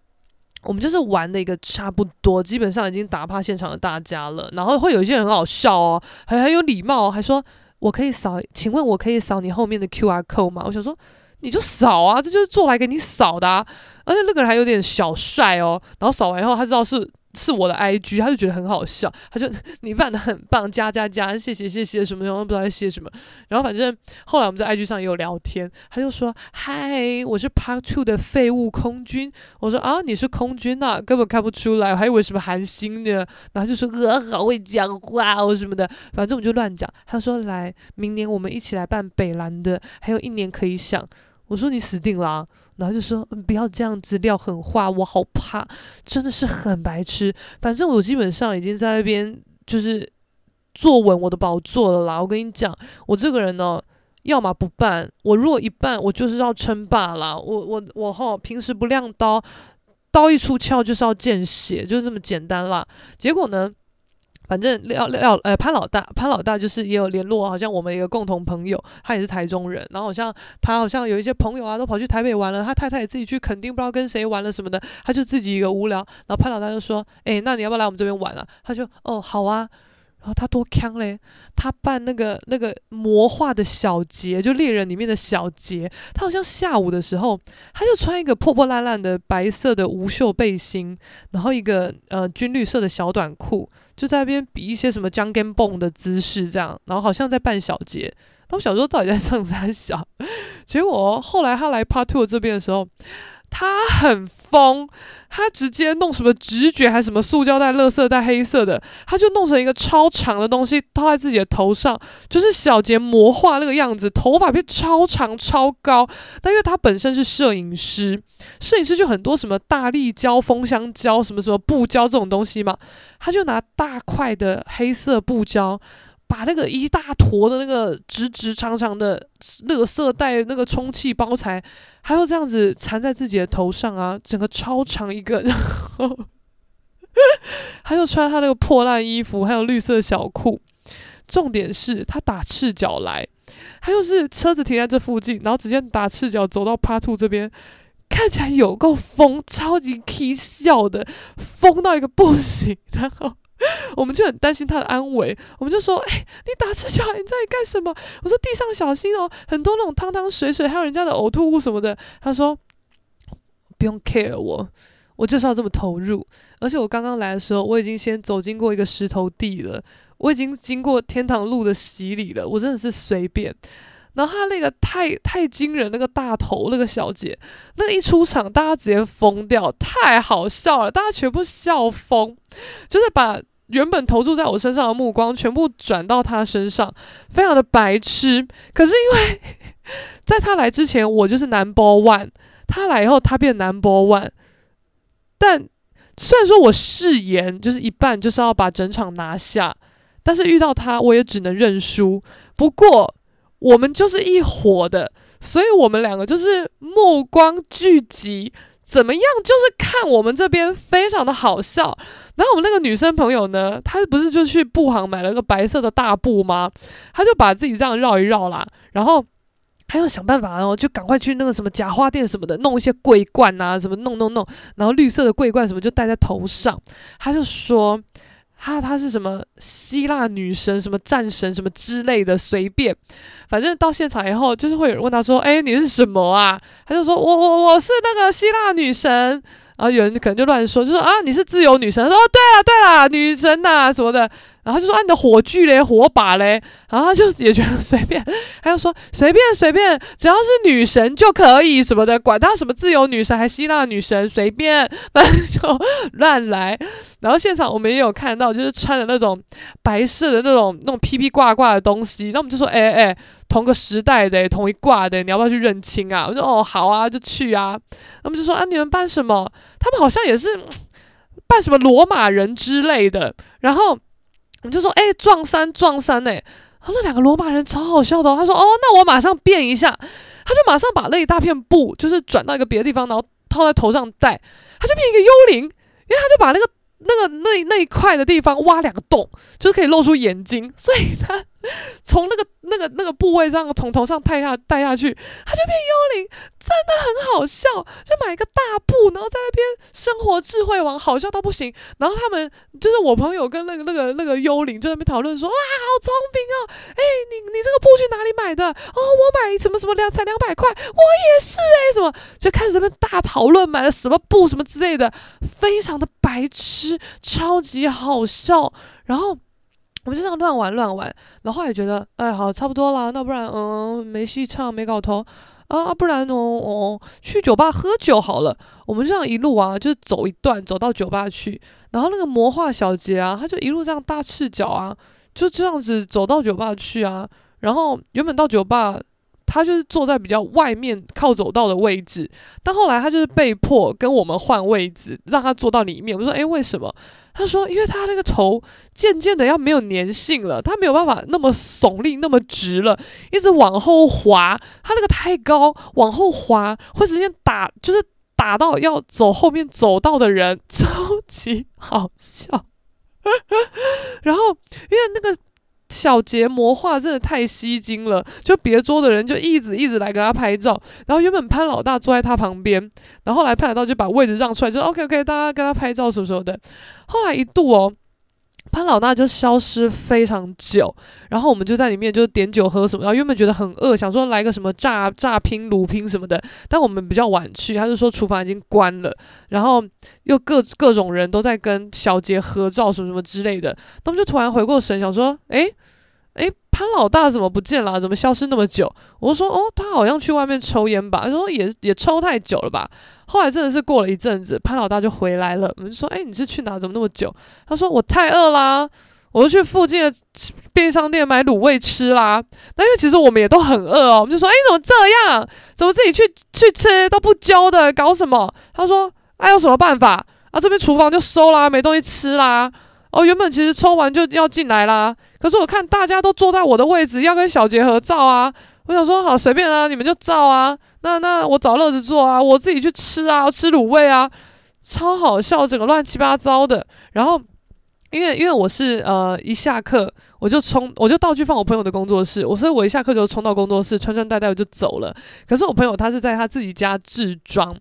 我们就是玩的一个差不多，基本上已经打趴现场的大家了。然后会有一些人很好笑哦，还很有礼貌，还说我可以扫，请问我可以扫你后面的 QR code 吗？我想说你就扫啊，这就是做来给你扫的啊。而且那个人还有点小帅哦，然后扫完以后他知道是。是我的 IG，他就觉得很好笑，他就 你办得很棒，加加加，谢谢谢谢什么，然后不知道在谢什么。然后反正后来我们在 IG 上也有聊天，他就说：“嗨，我是 Part Two 的废物空军。”我说：“啊，你是空军啊，根本看不出来，我还以为什么韩星呢。”然后就说：“呃，好会讲话哦什么的。”反正我们就乱讲。他说：“来，明年我们一起来办北蓝的，还有一年可以想。”我说：“你死定了。”然后就说、嗯、不要这样子撂狠话，我好怕，真的是很白痴。反正我基本上已经在那边就是坐稳我的宝座了啦。我跟你讲，我这个人呢，要么不办，我如果一办，我就是要称霸啦。我我我哈，平时不亮刀，刀一出鞘就是要见血，就是这么简单啦。结果呢？反正廖廖呃潘老大潘老大就是也有联络，好像我们一个共同朋友，他也是台中人，然后好像他好像有一些朋友啊都跑去台北玩了，他太太也自己去肯定不知道跟谁玩了什么的，他就自己一个无聊，然后潘老大就说，诶，那你要不要来我们这边玩啊？他就哦好啊。然后他多锵嘞！他扮那个那个魔化的小杰，就猎人里面的小杰。他好像下午的时候，他就穿一个破破烂烂的白色的无袖背心，然后一个呃军绿色的小短裤，就在那边比一些什么将跟蹦的姿势，这样。然后好像在扮小杰。那我小时候到底在上啥小？结果后来他来 Part Two 这边的时候。他很疯，他直接弄什么直觉还是什么塑胶袋、垃圾袋，黑色的，他就弄成一个超长的东西套在自己的头上，就是小杰魔化那个样子，头发变超长超高。但因为他本身是摄影师，摄影师就很多什么大力胶、封箱胶、什么什么布胶这种东西嘛，他就拿大块的黑色布胶。把那个一大坨的那个直直长长的垃圾袋那个充气包材，还有这样子缠在自己的头上啊，整个超长一个，然后他就穿他那个破烂衣服，还有绿色小裤。重点是他打赤脚来，他就是车子停在这附近，然后直接打赤脚走到 Part Two 这边，看起来有够疯，超级起笑的，疯到一个不行，然后。我们就很担心他的安危，我们就说：“哎，你打赤脚，你在干什么？”我说：“地上小心哦，很多那种汤汤水水，还有人家的呕吐物什么的。”他说：“不用 care 我，我就是要这么投入。而且我刚刚来的时候，我已经先走经过一个石头地了，我已经经过天堂路的洗礼了，我真的是随便。”然后他那个太太惊人，那个大头那个小姐，那一出场，大家直接疯掉，太好笑了，大家全部笑疯，就是把原本投注在我身上的目光全部转到他身上，非常的白痴。可是因为 在他来之前，我就是 number one，他来以后，他变 number one。但虽然说我誓言就是一半就是要把整场拿下，但是遇到他，我也只能认输。不过。我们就是一伙的，所以我们两个就是目光聚集，怎么样？就是看我们这边非常的好笑。然后我们那个女生朋友呢，她不是就去布行买了个白色的大布吗？她就把自己这样绕一绕啦，然后还要想办法哦，就赶快去那个什么假花店什么的，弄一些桂冠啊，什么弄弄弄，然后绿色的桂冠什么就戴在头上。她就说。他他是什么希腊女神，什么战神，什么之类的，随便，反正到现场以后，就是会有人问他说：“哎，你是什么啊？”他就说：“我我我是那个希腊女神。”然后有人可能就乱说，就说：“啊，你是自由女神。”说：“哦，对了对了，女神呐、什么的。”然后就说：“啊，你的火炬嘞，火把嘞。”然后就也觉得随便，他就说：“随便随便，只要是女神就可以什么的，管他什么自由女神还希腊女神，随便，反正就乱来。”然后现场我们也有看到，就是穿的那种白色的那种那种披披挂挂的东西。那我们就说：“哎哎，同个时代的，同一挂的，你要不要去认亲啊？”我说：“哦，好啊，就去啊。”他们就说：“啊，你们办什么？”他们好像也是 办什么罗马人之类的，然后。我们就说，哎、撞衫撞衫，哎，然后那两个罗马人超好笑的、他说，哦，那我马上变一下，他就马上把那一大片布，就是转到一个别的地方，然后套在头上戴，他就变一个幽灵，因为他就把那个那个那那一块的地方挖两个洞，就是可以露出眼睛，所以他 从那个那个那个部位这样从头上戴下戴下去，他就变幽灵，真的很好笑。就买一个大布，然后在那边生活智慧王，好笑到不行。然后他们就是我朋友跟那个那个那个幽灵就在那边讨论说：“哇，好聪明哦！哎，你你这个布去哪里买的？哦，我买什么什么两才两百块，我也是哎，什么就开始在那边大讨论买了什么布什么之类的，非常的白痴，超级好笑。然后。我们就这样乱玩乱玩，然后也觉得，哎，好，差不多啦。那不然，嗯，没戏唱，没搞头啊，不然哦哦，去酒吧喝酒好了。我们这样一路啊，就走一段，走到酒吧去。然后那个魔化小杰啊，他就一路这样大赤脚啊，就这样子走到酒吧去啊。然后原本到酒吧，他就是坐在比较外面靠走道的位置，但后来他就是被迫跟我们换位置，让他坐到里面。我说，哎，为什么？他说：“因为他那个头渐渐的要没有粘性了，他没有办法那么耸立、那么直了，一直往后滑。他那个太高，往后滑会直接打，就是打到要走后面走道的人，超级好笑。然后因为那个。”小杰魔化真的太吸睛了，就别桌的人就一直一直来跟他拍照，然后原本潘老大坐在他旁边，然后后来潘老大就把位置让出来，就 OK OK，大家跟他拍照什么什么的。后来一度哦，潘老大就消失非常久，然后我们就在里面就点酒喝什么，然后原本觉得很饿，想说来个什么炸炸拼卤拼什么的，但我们比较晚去，他就说厨房已经关了，然后又各各种人都在跟小杰合照什么什么之类的，他们就突然回过神想说，诶。诶，潘老大怎么不见了？怎么消失那么久？我说，哦，他好像去外面抽烟吧。他说也也抽太久了吧。后来真的是过了一阵子，潘老大就回来了。我们就说，诶，你是去哪？怎么那么久？他说我太饿啦，我就去附近的便利商店买卤味吃啦。那因为其实我们也都很饿哦，我们就说，诶，怎么这样？怎么自己去去吃都不揪的？搞什么？他说，哎，有什么办法？啊，这边厨房就收啦，没东西吃啦。哦，原本其实抽完就要进来啦，可是我看大家都坐在我的位置，要跟小杰合照啊。我想说好随便啊，你们就照啊。那那我找乐子做啊，我自己去吃啊，吃卤味啊，超好笑，整个乱七八糟的。然后因为因为我是呃一下课我就冲，我就道具放我朋友的工作室，我所以我一下课就冲到工作室，穿穿戴戴我就走了。可是我朋友他是在他自己家置装。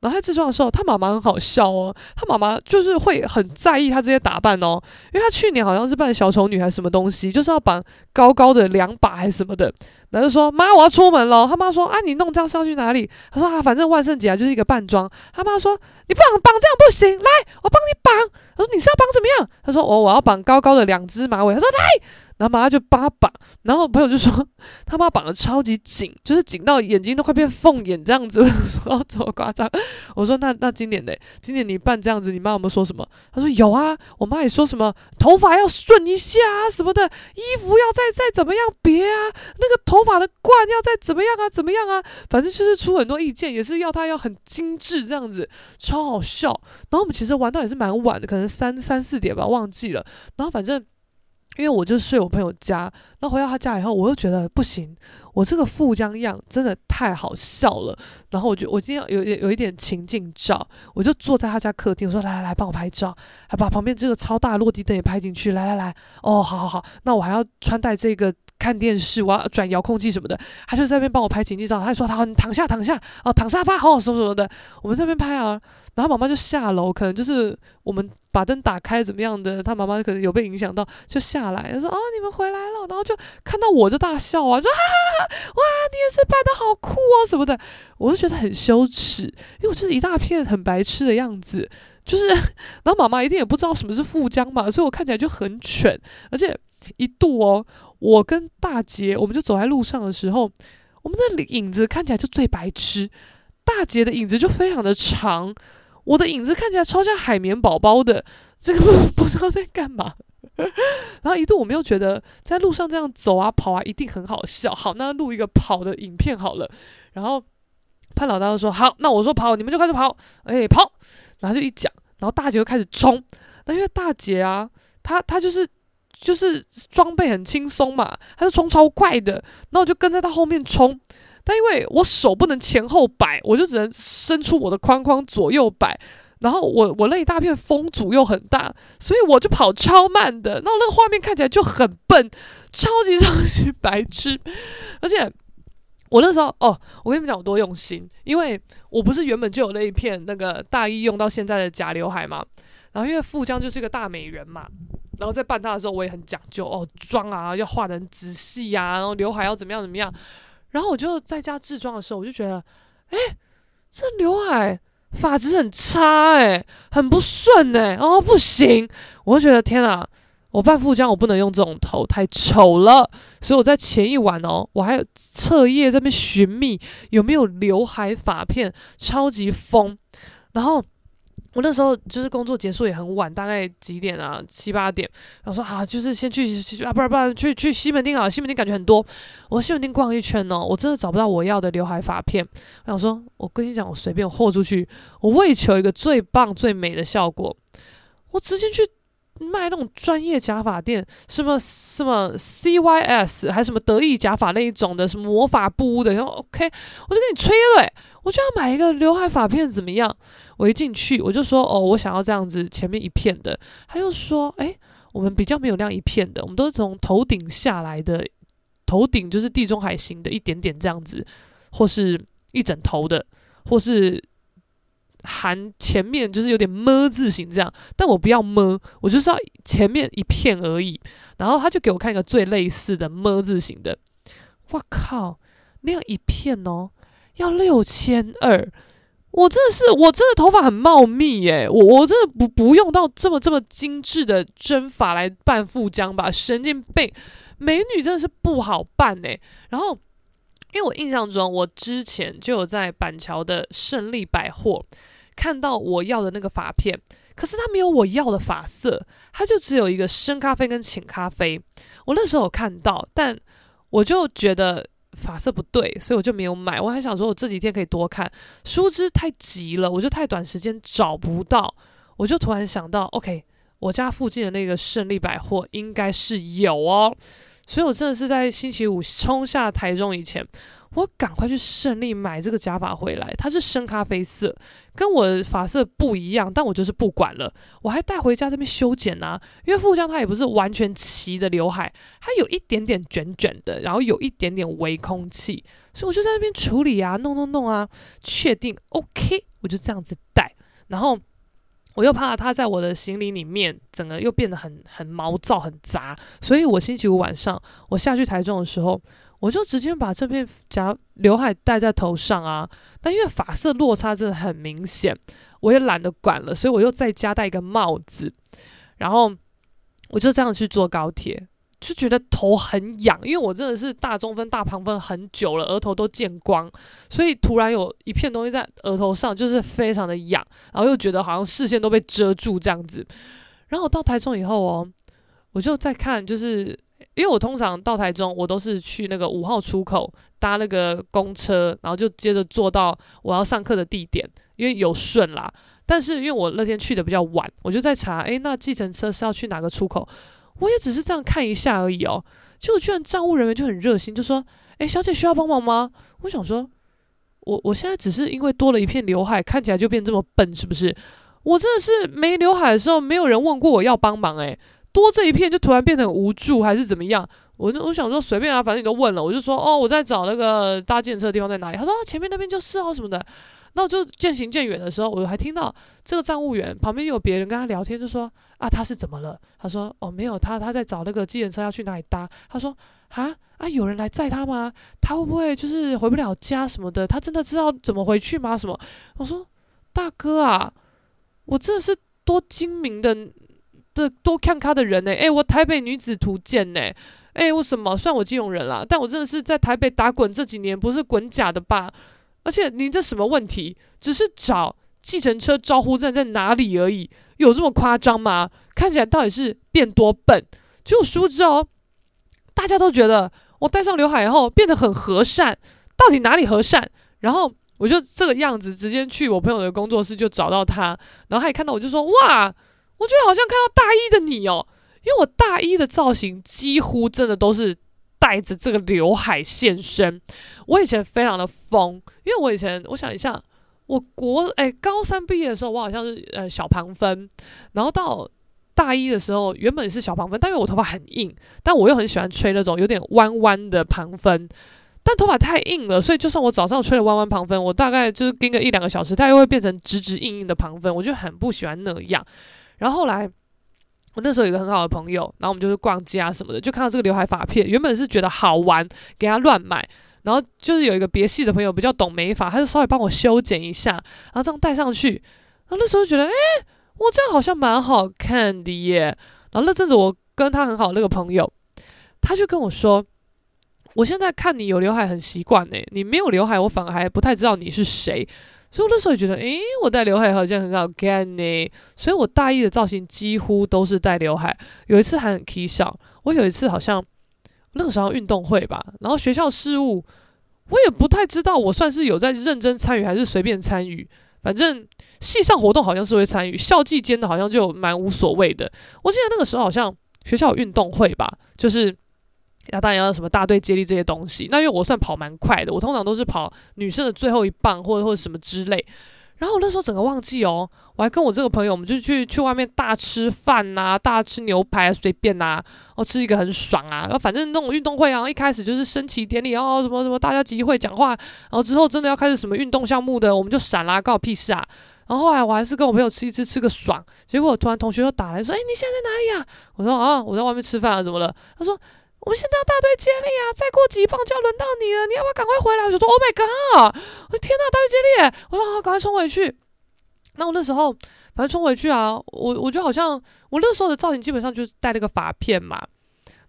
然后他自装的时候，他妈妈很好笑哦。他妈妈就是会很在意他这些打扮哦，因为他去年好像是扮小丑女还是什么东西，就是要绑高高的两把还是什么的。然后就说：“妈，我要出门了。”他妈说：“啊，你弄这样是要去哪里？”他说：“啊，反正万圣节啊，就是一个扮装。”他妈说：“你不绑绑这样不行，来，我帮你绑。”他说：“你是要绑怎么样？”他说：“我我要绑高高的两只马尾。”他说：“来。”然后妈妈就帮他绑，然后朋友就说 他妈绑的超级紧，就是紧到眼睛都快变凤眼这样子。我说这么夸张？我说那那今年呢？今年你扮这样子，你妈有没有说什么？他说有啊，我妈也说什么头发要顺一下啊什么的，衣服要再再怎么样别啊，那个头发的冠要再怎么样啊怎么样啊，反正就是出很多意见，也是要他要很精致这样子，超好笑。然后我们其实玩到也是蛮晚的，可能三三四点吧，忘记了。然后反正。因为我就睡我朋友家，那回到他家以后，我又觉得不行，我这个富江样真的太好笑了。然后我就我今天有有有一点情境照，我就坐在他家客厅，我说来来来，帮我拍照，还把旁边这个超大落地灯也拍进去，来来来，哦，好好好，那我还要穿戴这个看电视，我要转遥控器什么的，他就在那边帮我拍情境照，他就说他，你躺下躺下，哦，躺沙发，好好什么什么的，我们在边拍啊。然后妈妈就下楼，可能就是我们把灯打开怎么样的，他妈妈可能有被影响到，就下来，他说：“哦，你们回来了。”然后就看到我就大笑啊，说：“哈哈哈，哇，你也是扮得好酷哦什么的。”我就觉得很羞耻，因为我就是一大片很白痴的样子，就是，然后妈妈一定也不知道什么是富江嘛，所以我看起来就很蠢，而且一度哦，我跟大姐，我们就走在路上的时候，我们的影子看起来就最白痴，大姐的影子就非常的长。我的影子看起来超像海绵宝宝的，这个 不知道在干嘛。然后一度我们又觉得在路上这样走啊跑啊一定很好笑，好，那录一个跑的影片好了。然后潘老大就说：“好，那我说跑，你们就开始跑，哎，跑。”然后就一讲，然后大姐就开始冲。那因为大姐啊，她她就是就是装备很轻松嘛，他就冲超快的，然后我就跟在他后面冲。但因为我手不能前后摆，我就只能伸出我的框框左右摆。然后我我那一大片风阻又很大，所以我就跑超慢的，然后那个画面看起来就很笨，超级超级白痴。而且我那时候哦，我跟你们讲我多用心，因为我不是原本就有那一片那个大一用到现在的假刘海嘛，然后因为富江就是个大美人嘛，然后在扮他的时候我也很讲究哦，妆啊要画得很仔细呀、然后刘海要怎么样怎么样，然后我就在家置装的时候，我就觉得，哎，这刘海。发质很差诶、很不顺诶、哦不行，我就觉得天啊，我扮富江我不能用这种头，太丑了。所以我在前一晚哦，我还有彻夜在那边寻觅有没有刘海发片，超级疯，然后。我那时候就是工作结束也很晚，大概几点啊？七八点。然后说啊，就是先去啊，不然不然去去西门町啊。西门町感觉很多。我西门町逛一圈哦，我真的找不到我要的刘海发片。我想说，我跟你讲，我随便豁出去，我为求一个最棒最美的效果，我直接去卖那种专业假发店，什么什么 CYS，还是什么得意假发那一种的，什么魔法布的。然后 OK，我就跟你吹了，我就要买一个刘海发片，怎么样？我一进去，我就说哦，我想要这样子前面一片的。他又说，哎，我们比较没有那样一片的，我们都是从头顶下来的，头顶就是地中海型的，一点点这样子，或是一整头的，或是含前面就是有点么字形这样。但我不要么，我就是要前面一片而已。然后他就给我看一个最类似的么字形的，我靠，那样一片哦，要六千二。我真的是，我真的头发很茂密耶，我我真的不不用到这么这么精致的针法来扮富江吧，神经病！美女真的是不好扮哎。然后，因为我印象中，我之前就有在板桥的胜利百货看到我要的那个发片，可是它没有我要的发色，它就只有一个深咖啡跟浅咖啡。我那时候有看到，但我就觉得。发色不对，所以我就没有买。我还想说，我这几天可以多看。殊不知太急了，我就太短时间找不到。我就突然想到，OK，我家附近的那个胜利百货应该是有哦。所以我真的是在星期五冲下台中以前。我赶快去胜利买这个假发回来，它是深咖啡色，跟我的发色不一样，但我就是不管了，我还带回家这边修剪啊。因为富江它也不是完全齐的刘海，它有一点点卷卷的，然后有一点点微空气，所以我就在那边处理啊，弄弄弄啊，确定 OK，我就这样子戴。然后我又怕它在我的行李里面整个又变得很很毛躁很杂，所以我星期五晚上我下去台中的时候。我就直接把这片假刘海戴在头上啊，但因为发色落差真的很明显，我也懒得管了，所以我又再加戴一个帽子，然后我就这样去坐高铁，就觉得头很痒，因为我真的是大中分、大旁分很久了，额头都见光，所以突然有一片东西在额头上，就是非常的痒，然后又觉得好像视线都被遮住这样子，然后我到台中以后哦，我就在看就是。因为我通常到台中，我都是去那个五号出口搭那个公车，然后就接着坐到我要上课的地点，因为有顺啦。但是因为我那天去的比较晚，我就在查，诶，那计程车是要去哪个出口？我也只是这样看一下而已哦。结果居然站务人员就很热心，就说：“诶，小姐需要帮忙吗？”我想说，我我现在只是因为多了一片刘海，看起来就变这么笨，是不是？我真的是没刘海的时候，没有人问过我要帮忙，诶。多这一片就突然变得无助还是怎么样？我我想说随便啊，反正你都问了，我就说哦，我在找那个搭建车的地方在哪里？他说、啊、前面那边就是哦什么的。那我就渐行渐远的时候，我还听到这个站务员旁边有别人跟他聊天，就说啊他是怎么了？他说哦没有，他他在找那个计程车要去哪里搭。他说啊啊有人来载他吗？他会不会就是回不了家什么的？他真的知道怎么回去吗？什么？我说大哥啊，我真的是多精明的。这多看咖的人呢？诶，我台北女子图鉴呢？诶，为什么？算我金融人啦，但我真的是在台北打滚这几年，不是滚假的吧？而且你这什么问题？只是找计程车招呼站在哪里而已，有这么夸张吗？看起来到底是变多笨？就殊不知哦，大家都觉得我戴上刘海以后变得很和善，到底哪里和善？然后我就这个样子直接去我朋友的工作室就找到他，然后他一看到我就说哇。我觉得好像看到大一的你哦，因为我大一的造型几乎真的都是带着这个刘海现身。我以前非常的疯，因为我以前我想一下，我国诶、高三毕业的时候，我好像是呃小旁分，然后到大一的时候，原本是小旁分，但因为我头发很硬，但我又很喜欢吹那种有点弯弯的旁分，但头发太硬了，所以就算我早上吹了弯弯旁分，我大概就是盯个一两个小时，它又会变成直直硬硬的旁分，我就很不喜欢那样。然后后来我那时候有一个很好的朋友，然后我们就是逛街啊什么的，就看到这个刘海发片，原本是觉得好玩，给他乱买。然后就是有一个别系的朋友比较懂美发，他就稍微帮我修剪一下，然后这样戴上去。然后那时候觉得，诶，我这样好像蛮好看的耶。然后那阵子我跟他很好那个朋友，他就跟我说，我现在看你有刘海很习惯呢，你没有刘海我反而还不太知道你是谁。所以我那时候也觉得，诶，我戴刘海好像很好看呢。所以我大一的造型几乎都是戴刘海。有一次还很起笑，我有一次好像。那个时候运动会吧，然后学校事务，我也不太知道，我算是有在认真参与还是随便参与。反正系上活动好像是会参与，校际间的好像就蛮无所谓的。我记得那个时候好像学校运动会吧，就是要当然要什么大队接力这些东西。那因为我算跑蛮快的，我通常都是跑女生的最后一棒或者或者什么之类。然后我那时候整个忘记哦，我还跟我这个朋友，我们就去去外面大吃饭呐、啊，大吃牛排随便呐、啊，哦吃一个很爽啊。然后反正那种运动会啊，一开始就是升旗典礼哦，什么什么大家集会讲话，然后之后真的要开始什么运动项目的，我们就闪啦，关我屁事啊。然后后来我还是跟我朋友吃一吃，吃个爽。结果突然同学又打来说：“哎，你现在在哪里呀？”我说：“啊，我在外面吃饭啊，怎么了？”他说。我们现在要大队接力啊！再过几棒就要轮到你了，你要不要赶快回来？我就说：“Oh my god！” 我说：“天哪，大队接力！”我说：“好，赶快冲回去。”那我那时候反正冲回去啊，我我就好像我那时候的造型基本上就是戴了个发片嘛，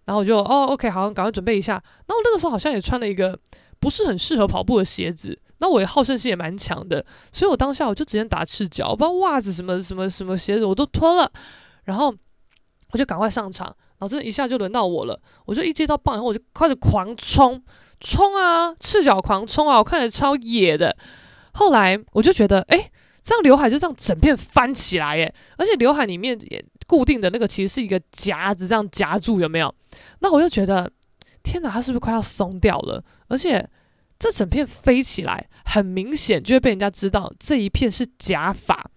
然后我就哦，OK，好，赶快准备一下。那我那个时候好像也穿了一个不是很适合跑步的鞋子，那我也好胜心也蛮强的，所以我当下我就直接打赤脚，我把袜子什么什么什么鞋子我都脱了，然后我就赶快上场。然后这一下就轮到我了，我就一接到棒然后，我就开始狂冲，冲啊，赤脚狂冲啊，我看起来超野的。后来我就觉得，诶，这样刘海就这样整片翻起来耶，而且刘海里面也固定的那个其实是一个夹子，这样夹住有没有？那我就觉得，天哪，它是不是快要松掉了？而且这整片飞起来，很明显就会被人家知道这一片是假发，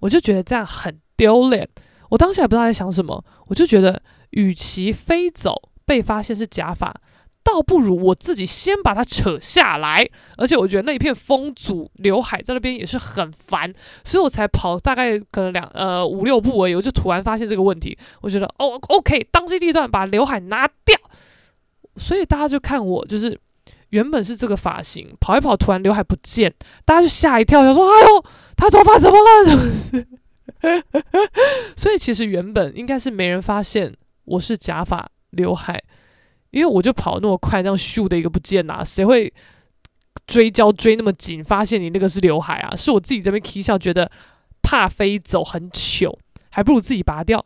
我就觉得这样很丢脸。我当时也不知道在想什么，我就觉得。与其飞走被发现是假发，倒不如我自己先把它扯下来。而且我觉得那一片风阻刘海在那边也是很烦，所以我才跑大概可能两呃五六步而已，我就突然发现这个问题，我觉得哦 OK，当机立断把刘海拿掉。所以大家就看我就是原本是这个发型，跑一跑突然刘海不见，大家就吓一跳，想说哎呦，他头发怎么了？所以其实原本应该是没人发现。我是假发刘海，因为我就跑那么快，这样咻的一个不见呐、啊，谁会追焦追那么紧，发现你那个是刘海啊？是我自己这边 K 笑，觉得怕飞走很糗，还不如自己拔掉。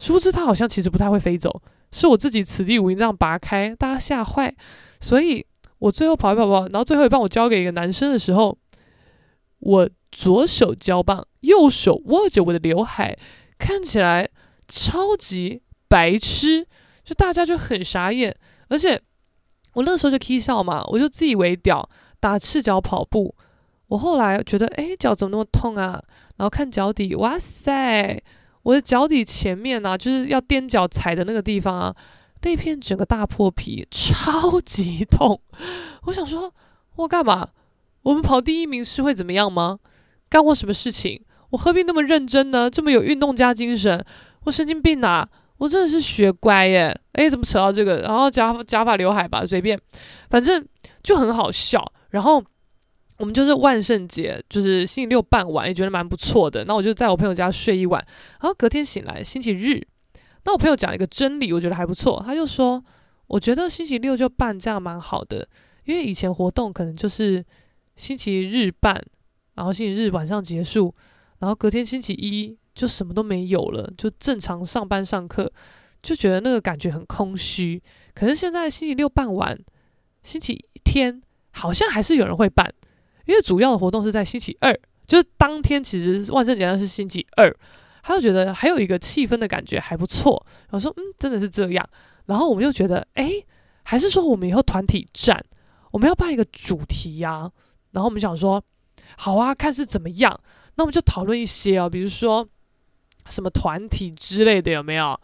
殊不知它好像其实不太会飞走，是我自己此地无银这样拔开，大家吓坏。所以我最后跑一跑跑，然后最后一棒我交给一个男生的时候，我左手交棒，右手握着我的刘海，看起来超级。白痴，就大家就很傻眼，而且我那时候就 k 笑嘛，我就自以为屌，打赤脚跑步。我后来觉得，哎，脚怎么那么痛啊？然后看脚底，哇塞，我的脚底前面啊，就是要踮脚踩的那个地方啊，那片整个大破皮，超级痛。我想说，我干嘛？我们跑第一名是会怎么样吗？干我什么事情？我何必那么认真呢？这么有运动家精神？我神经病啊！我真的是学乖耶！诶，怎么扯到这个？然后假假发刘海吧，随便，反正就很好笑。然后我们就是万圣节，就是星期六傍晚，也觉得蛮不错的。那我就在我朋友家睡一晚，然后隔天醒来星期日。那我朋友讲了一个真理，我觉得还不错。他就说，我觉得星期六就办这样蛮好的，因为以前活动可能就是星期日办，然后星期日晚上结束，然后隔天星期一。就什么都没有了，就正常上班上课，就觉得那个感觉很空虚。可是现在星期六办完，星期天好像还是有人会办，因为主要的活动是在星期二，就是当天其实万圣节那是星期二，他就觉得还有一个气氛的感觉还不错。我说嗯，真的是这样。然后我们又觉得，诶，还是说我们以后团体战，我们要办一个主题呀、啊？然后我们想说，好啊，看是怎么样。那我们就讨论一些哦，比如说什么团体之类的，有没有？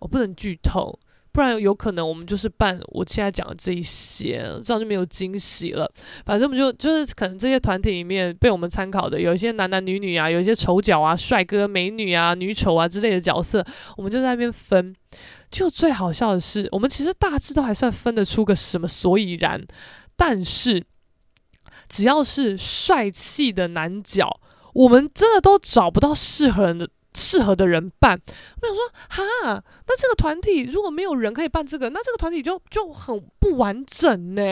我不能剧透。不然有可能我们就是办我现在讲的这一些，这样就没有惊喜了。反正我们就就是可能这些团体里面被我们参考的，有一些男男女女啊，有一些丑角啊、帅哥美女啊、女丑啊之类的角色，我们就在那边分。就最好笑的是，我们其实大致都还算分得出个什么所以然，但是只要是帅气的男角，我们真的都找不到适合的。适合的人办，我想说，哈，那这个团体如果没有人可以办这个，那这个团体就就很不完整呢。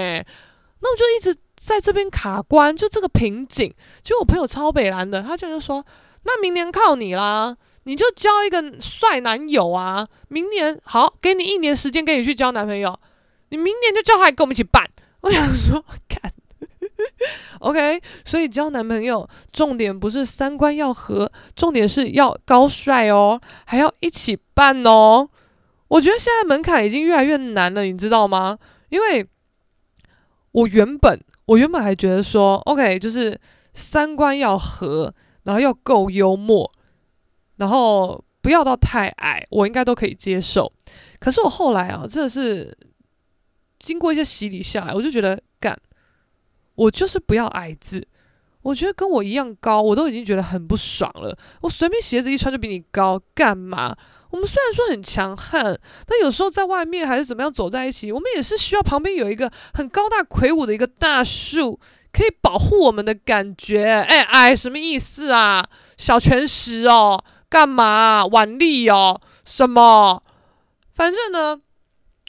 那我就一直在这边卡关，就这个瓶颈。就我朋友超北蓝的，他就就说，那明年靠你啦，你就交一个帅男友啊。明年好，给你一年时间，给你去交男朋友。你明年就叫他来跟我们一起办。我想说，看。OK，所以交男朋友重点不是三观要合，重点是要高帅哦，还要一起办哦。我觉得现在门槛已经越来越难了，你知道吗？因为我原本我原本还觉得说，OK，就是三观要合，然后要够幽默，然后不要到太矮，我应该都可以接受。可是我后来啊，真的是经过一些洗礼下来，我就觉得干。我就是不要矮子，我觉得跟我一样高，我都已经觉得很不爽了。我随便鞋子一穿就比你高，干嘛？我们虽然说很强悍，但有时候在外面还是怎么样走在一起，我们也是需要旁边有一个很高大魁梧的一个大树，可以保护我们的感觉。哎，矮什么意思啊？小拳石哦？干嘛？腕力哦？什么？反正呢，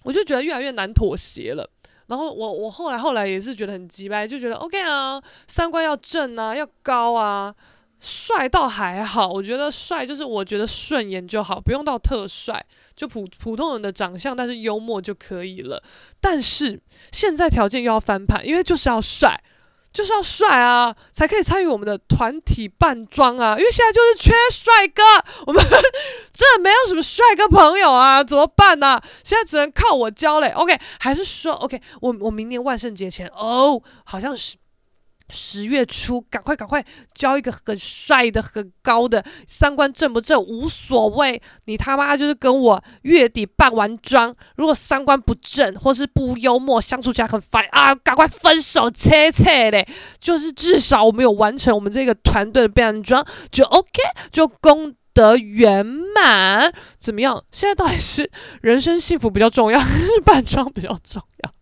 我就觉得越来越难妥协了。然后我我后来后来也是觉得很鸡掰，就觉得 OK 啊，三观要正啊，要高啊，帅倒还好，我觉得帅就是我觉得顺眼就好，不用到特帅，就普普通人的长相，但是幽默就可以了。但是现在条件又要翻盘，因为就是要帅。就是要帅啊，才可以参与我们的团体扮装啊！因为现在就是缺帅哥，我们这没有什么帅哥朋友啊，怎么办呢、现在只能靠我教嘞。OK，还是说 OK？我我明年万圣节前哦，好像是。十月初，赶快赶快交一个很帅的、很高的，三观正不正无所谓，你他妈就是跟我月底扮完妆，如果三观不正或是不幽默，相处起来很烦啊，赶快分手切切嘞！就是至少我们有完成我们这个团队的扮妆，就 OK，就功德圆满。怎么样？现在到底是人生幸福比较重要，还是扮妆比较重要？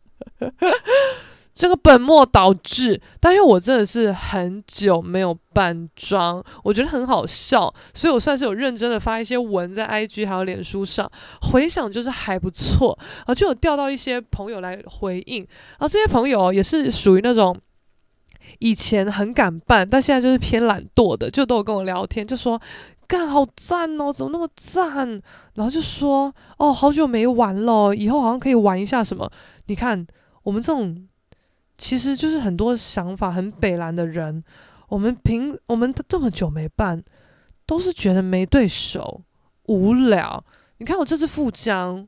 这个本末倒置，但因为我真的是很久没有扮妆，我觉得很好笑，所以我算是有认真的发一些文在 IG 还有脸书上，回想就是还不错，啊，就有钓到一些朋友来回应，然后这些朋友也是属于那种以前很敢扮，但现在就是偏懒惰的，就都有跟我聊天，就说干好赞哦，怎么那么赞？然后就说哦，好久没玩了，以后好像可以玩一下什么？你看我们这种。其实就是很多想法很北蓝的人，我们平我们都这么久没办，都是觉得没对手，无聊。你看我这次富江，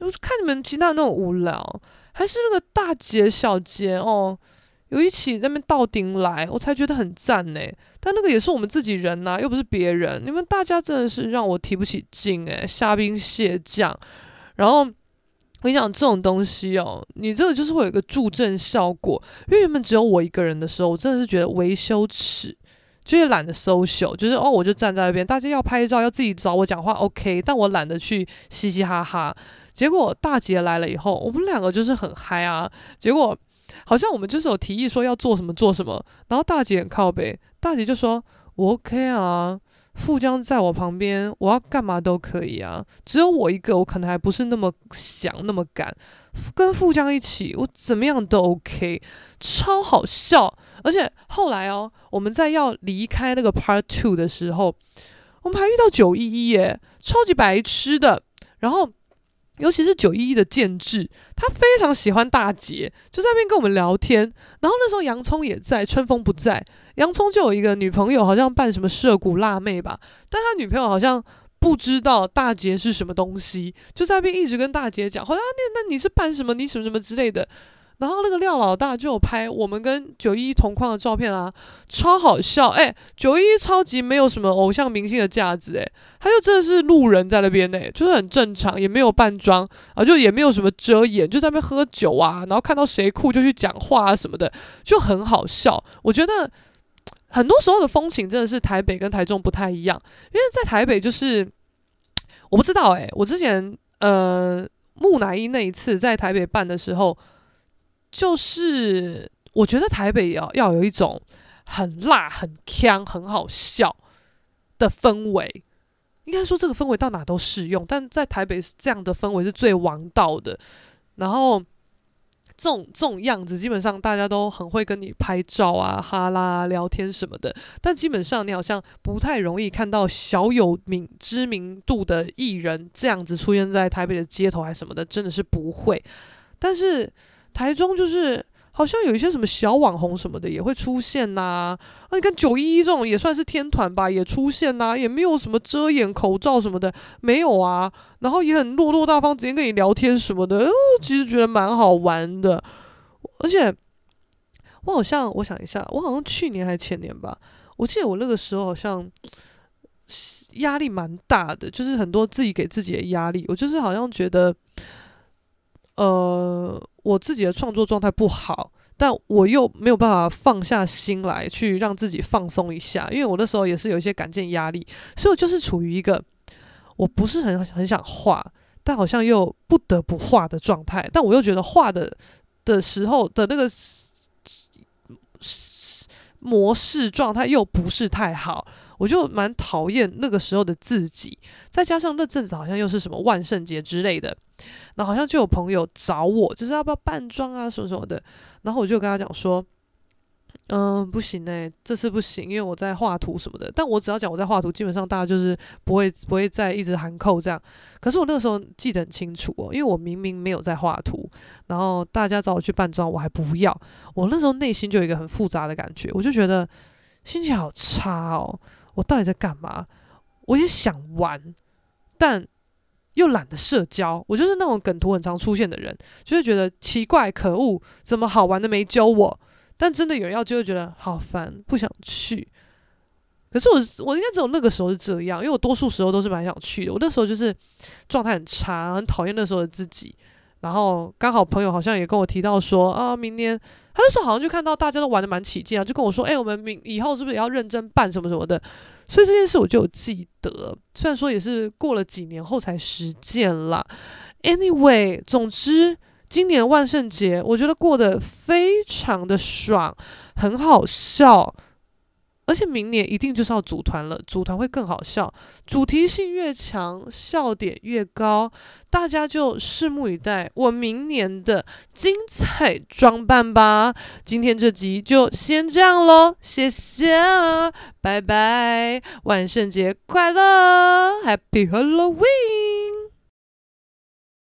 我看你们其他那种无聊，还是那个大姐小姐哦，有一起在那边倒顶来，我才觉得很赞呢。但那个也是我们自己人呐、又不是别人。你们大家真的是让我提不起劲诶，虾兵蟹将，然后。我跟你讲，这种东西哦，你这个就是会有一个助阵效果。因为原本只有我一个人的时候，我真的是觉得微羞耻，就也懒得 social，就是哦，我就站在那边，大家要拍照要自己找我讲话，OK，但我懒得去嘻嘻哈哈。结果大姐来了以后，我们两个就是很嗨啊。结果好像我们就是有提议说要做什么做什么，然后大姐很靠北，大姐就说我 OK 啊。富江在我旁边，我要干嘛都可以啊。只有我一个，我可能还不是那么想那么敢。跟富江一起，我怎么样都 OK，超好笑。而且后来哦，我们在要离开那个 Part Two 的时候，我们还遇到九一一耶，超级白痴的。然后。尤其是九一一的建制，他非常喜欢大姐，就在那边跟我们聊天。然后那时候洋葱也在，春风不在，洋葱就有一个女朋友，好像扮什么涉谷辣妹吧。但他女朋友好像不知道大姐是什么东西，就在那边一直跟大姐讲，好像那那你是扮什么，你什么什么之类的。然后那个廖老大就有拍我们跟九一同框的照片啊，超好笑。哎，九一超级没有什么偶像明星的架子，哎，他就真的是路人在那边，哎，就是很正常，也没有扮装啊，就也没有什么遮掩，就在那边喝酒啊，然后看到谁酷就去讲话啊什么的，就很好笑。我觉得很多时候的风情真的是台北跟台中不太一样，因为在台北就是我不知道，哎，我之前呃木乃伊那一次在台北办的时候。就是我觉得台北要要有一种很辣、很腔、很好笑的氛围，应该说这个氛围到哪都适用，但在台北这样的氛围是最王道的。然后这种这种样子，基本上大家都很会跟你拍照啊、哈拉聊天什么的。但基本上你好像不太容易看到小有名知名度的艺人这样子出现在台北的街头还什么的，真的是不会。但是。台中就是好像有一些什么小网红什么的也会出现呐、啊，那你看九一一这种也算是天团吧，也出现呐、也没有什么遮掩口罩什么的，没有啊，然后也很落落大方，直接跟你聊天什么的，哦，其实觉得蛮好玩的，而且我好像我想一下，我好像去年还前年吧，我记得我那个时候好像 压力蛮大的，就是很多自己给自己的压力，我就是好像觉得。呃，我自己的创作状态不好，但我又没有办法放下心来去让自己放松一下，因为我那时候也是有一些感件压力，所以我就是处于一个我不是很很想画，但好像又不得不画的状态，但我又觉得画的的时候的那个模式状态又不是太好。我就蛮讨厌那个时候的自己，再加上那阵子好像又是什么万圣节之类的，那好像就有朋友找我，就是要不要扮装啊什么什么的，然后我就跟他讲说。嗯，不行哎、这次不行，因为我在画图什么的。但我只要讲我在画图，基本上大家就是不会不会再一直喊扣这样。可是我那个时候记得很清楚哦，因为我明明没有在画图，然后大家找我去扮装，我还不要。我那时候内心就有一个很复杂的感觉，我就觉得心情好差哦。我到底在干嘛？我也想玩，但又懒得社交。我就是那种梗图很常出现的人，就是觉得奇怪可恶，怎么好玩的没揪我？但真的有人要揪，就觉得好烦，不想去。可是我，我应该只有那个时候是这样，因为我多数时候都是蛮想去的。我那时候就是状态很差，很讨厌那时候的自己。然后刚好朋友好像也跟我提到说啊，明年他那时候好像就看到大家都玩得蛮起劲啊，就跟我说，哎，我们明以后是不是也要认真办什么什么的？所以这件事我就有记得，虽然说也是过了几年后才实践啦。Anyway，总之。今年万圣节，我觉得过得非常的爽，很好笑，而且明年一定就是要组团了，组团会更好笑，主题性越强，笑点越高，大家就拭目以待我明年的精彩装扮吧。今天这集就先这样喽，谢谢，拜拜，万圣节快乐，Happy Halloween。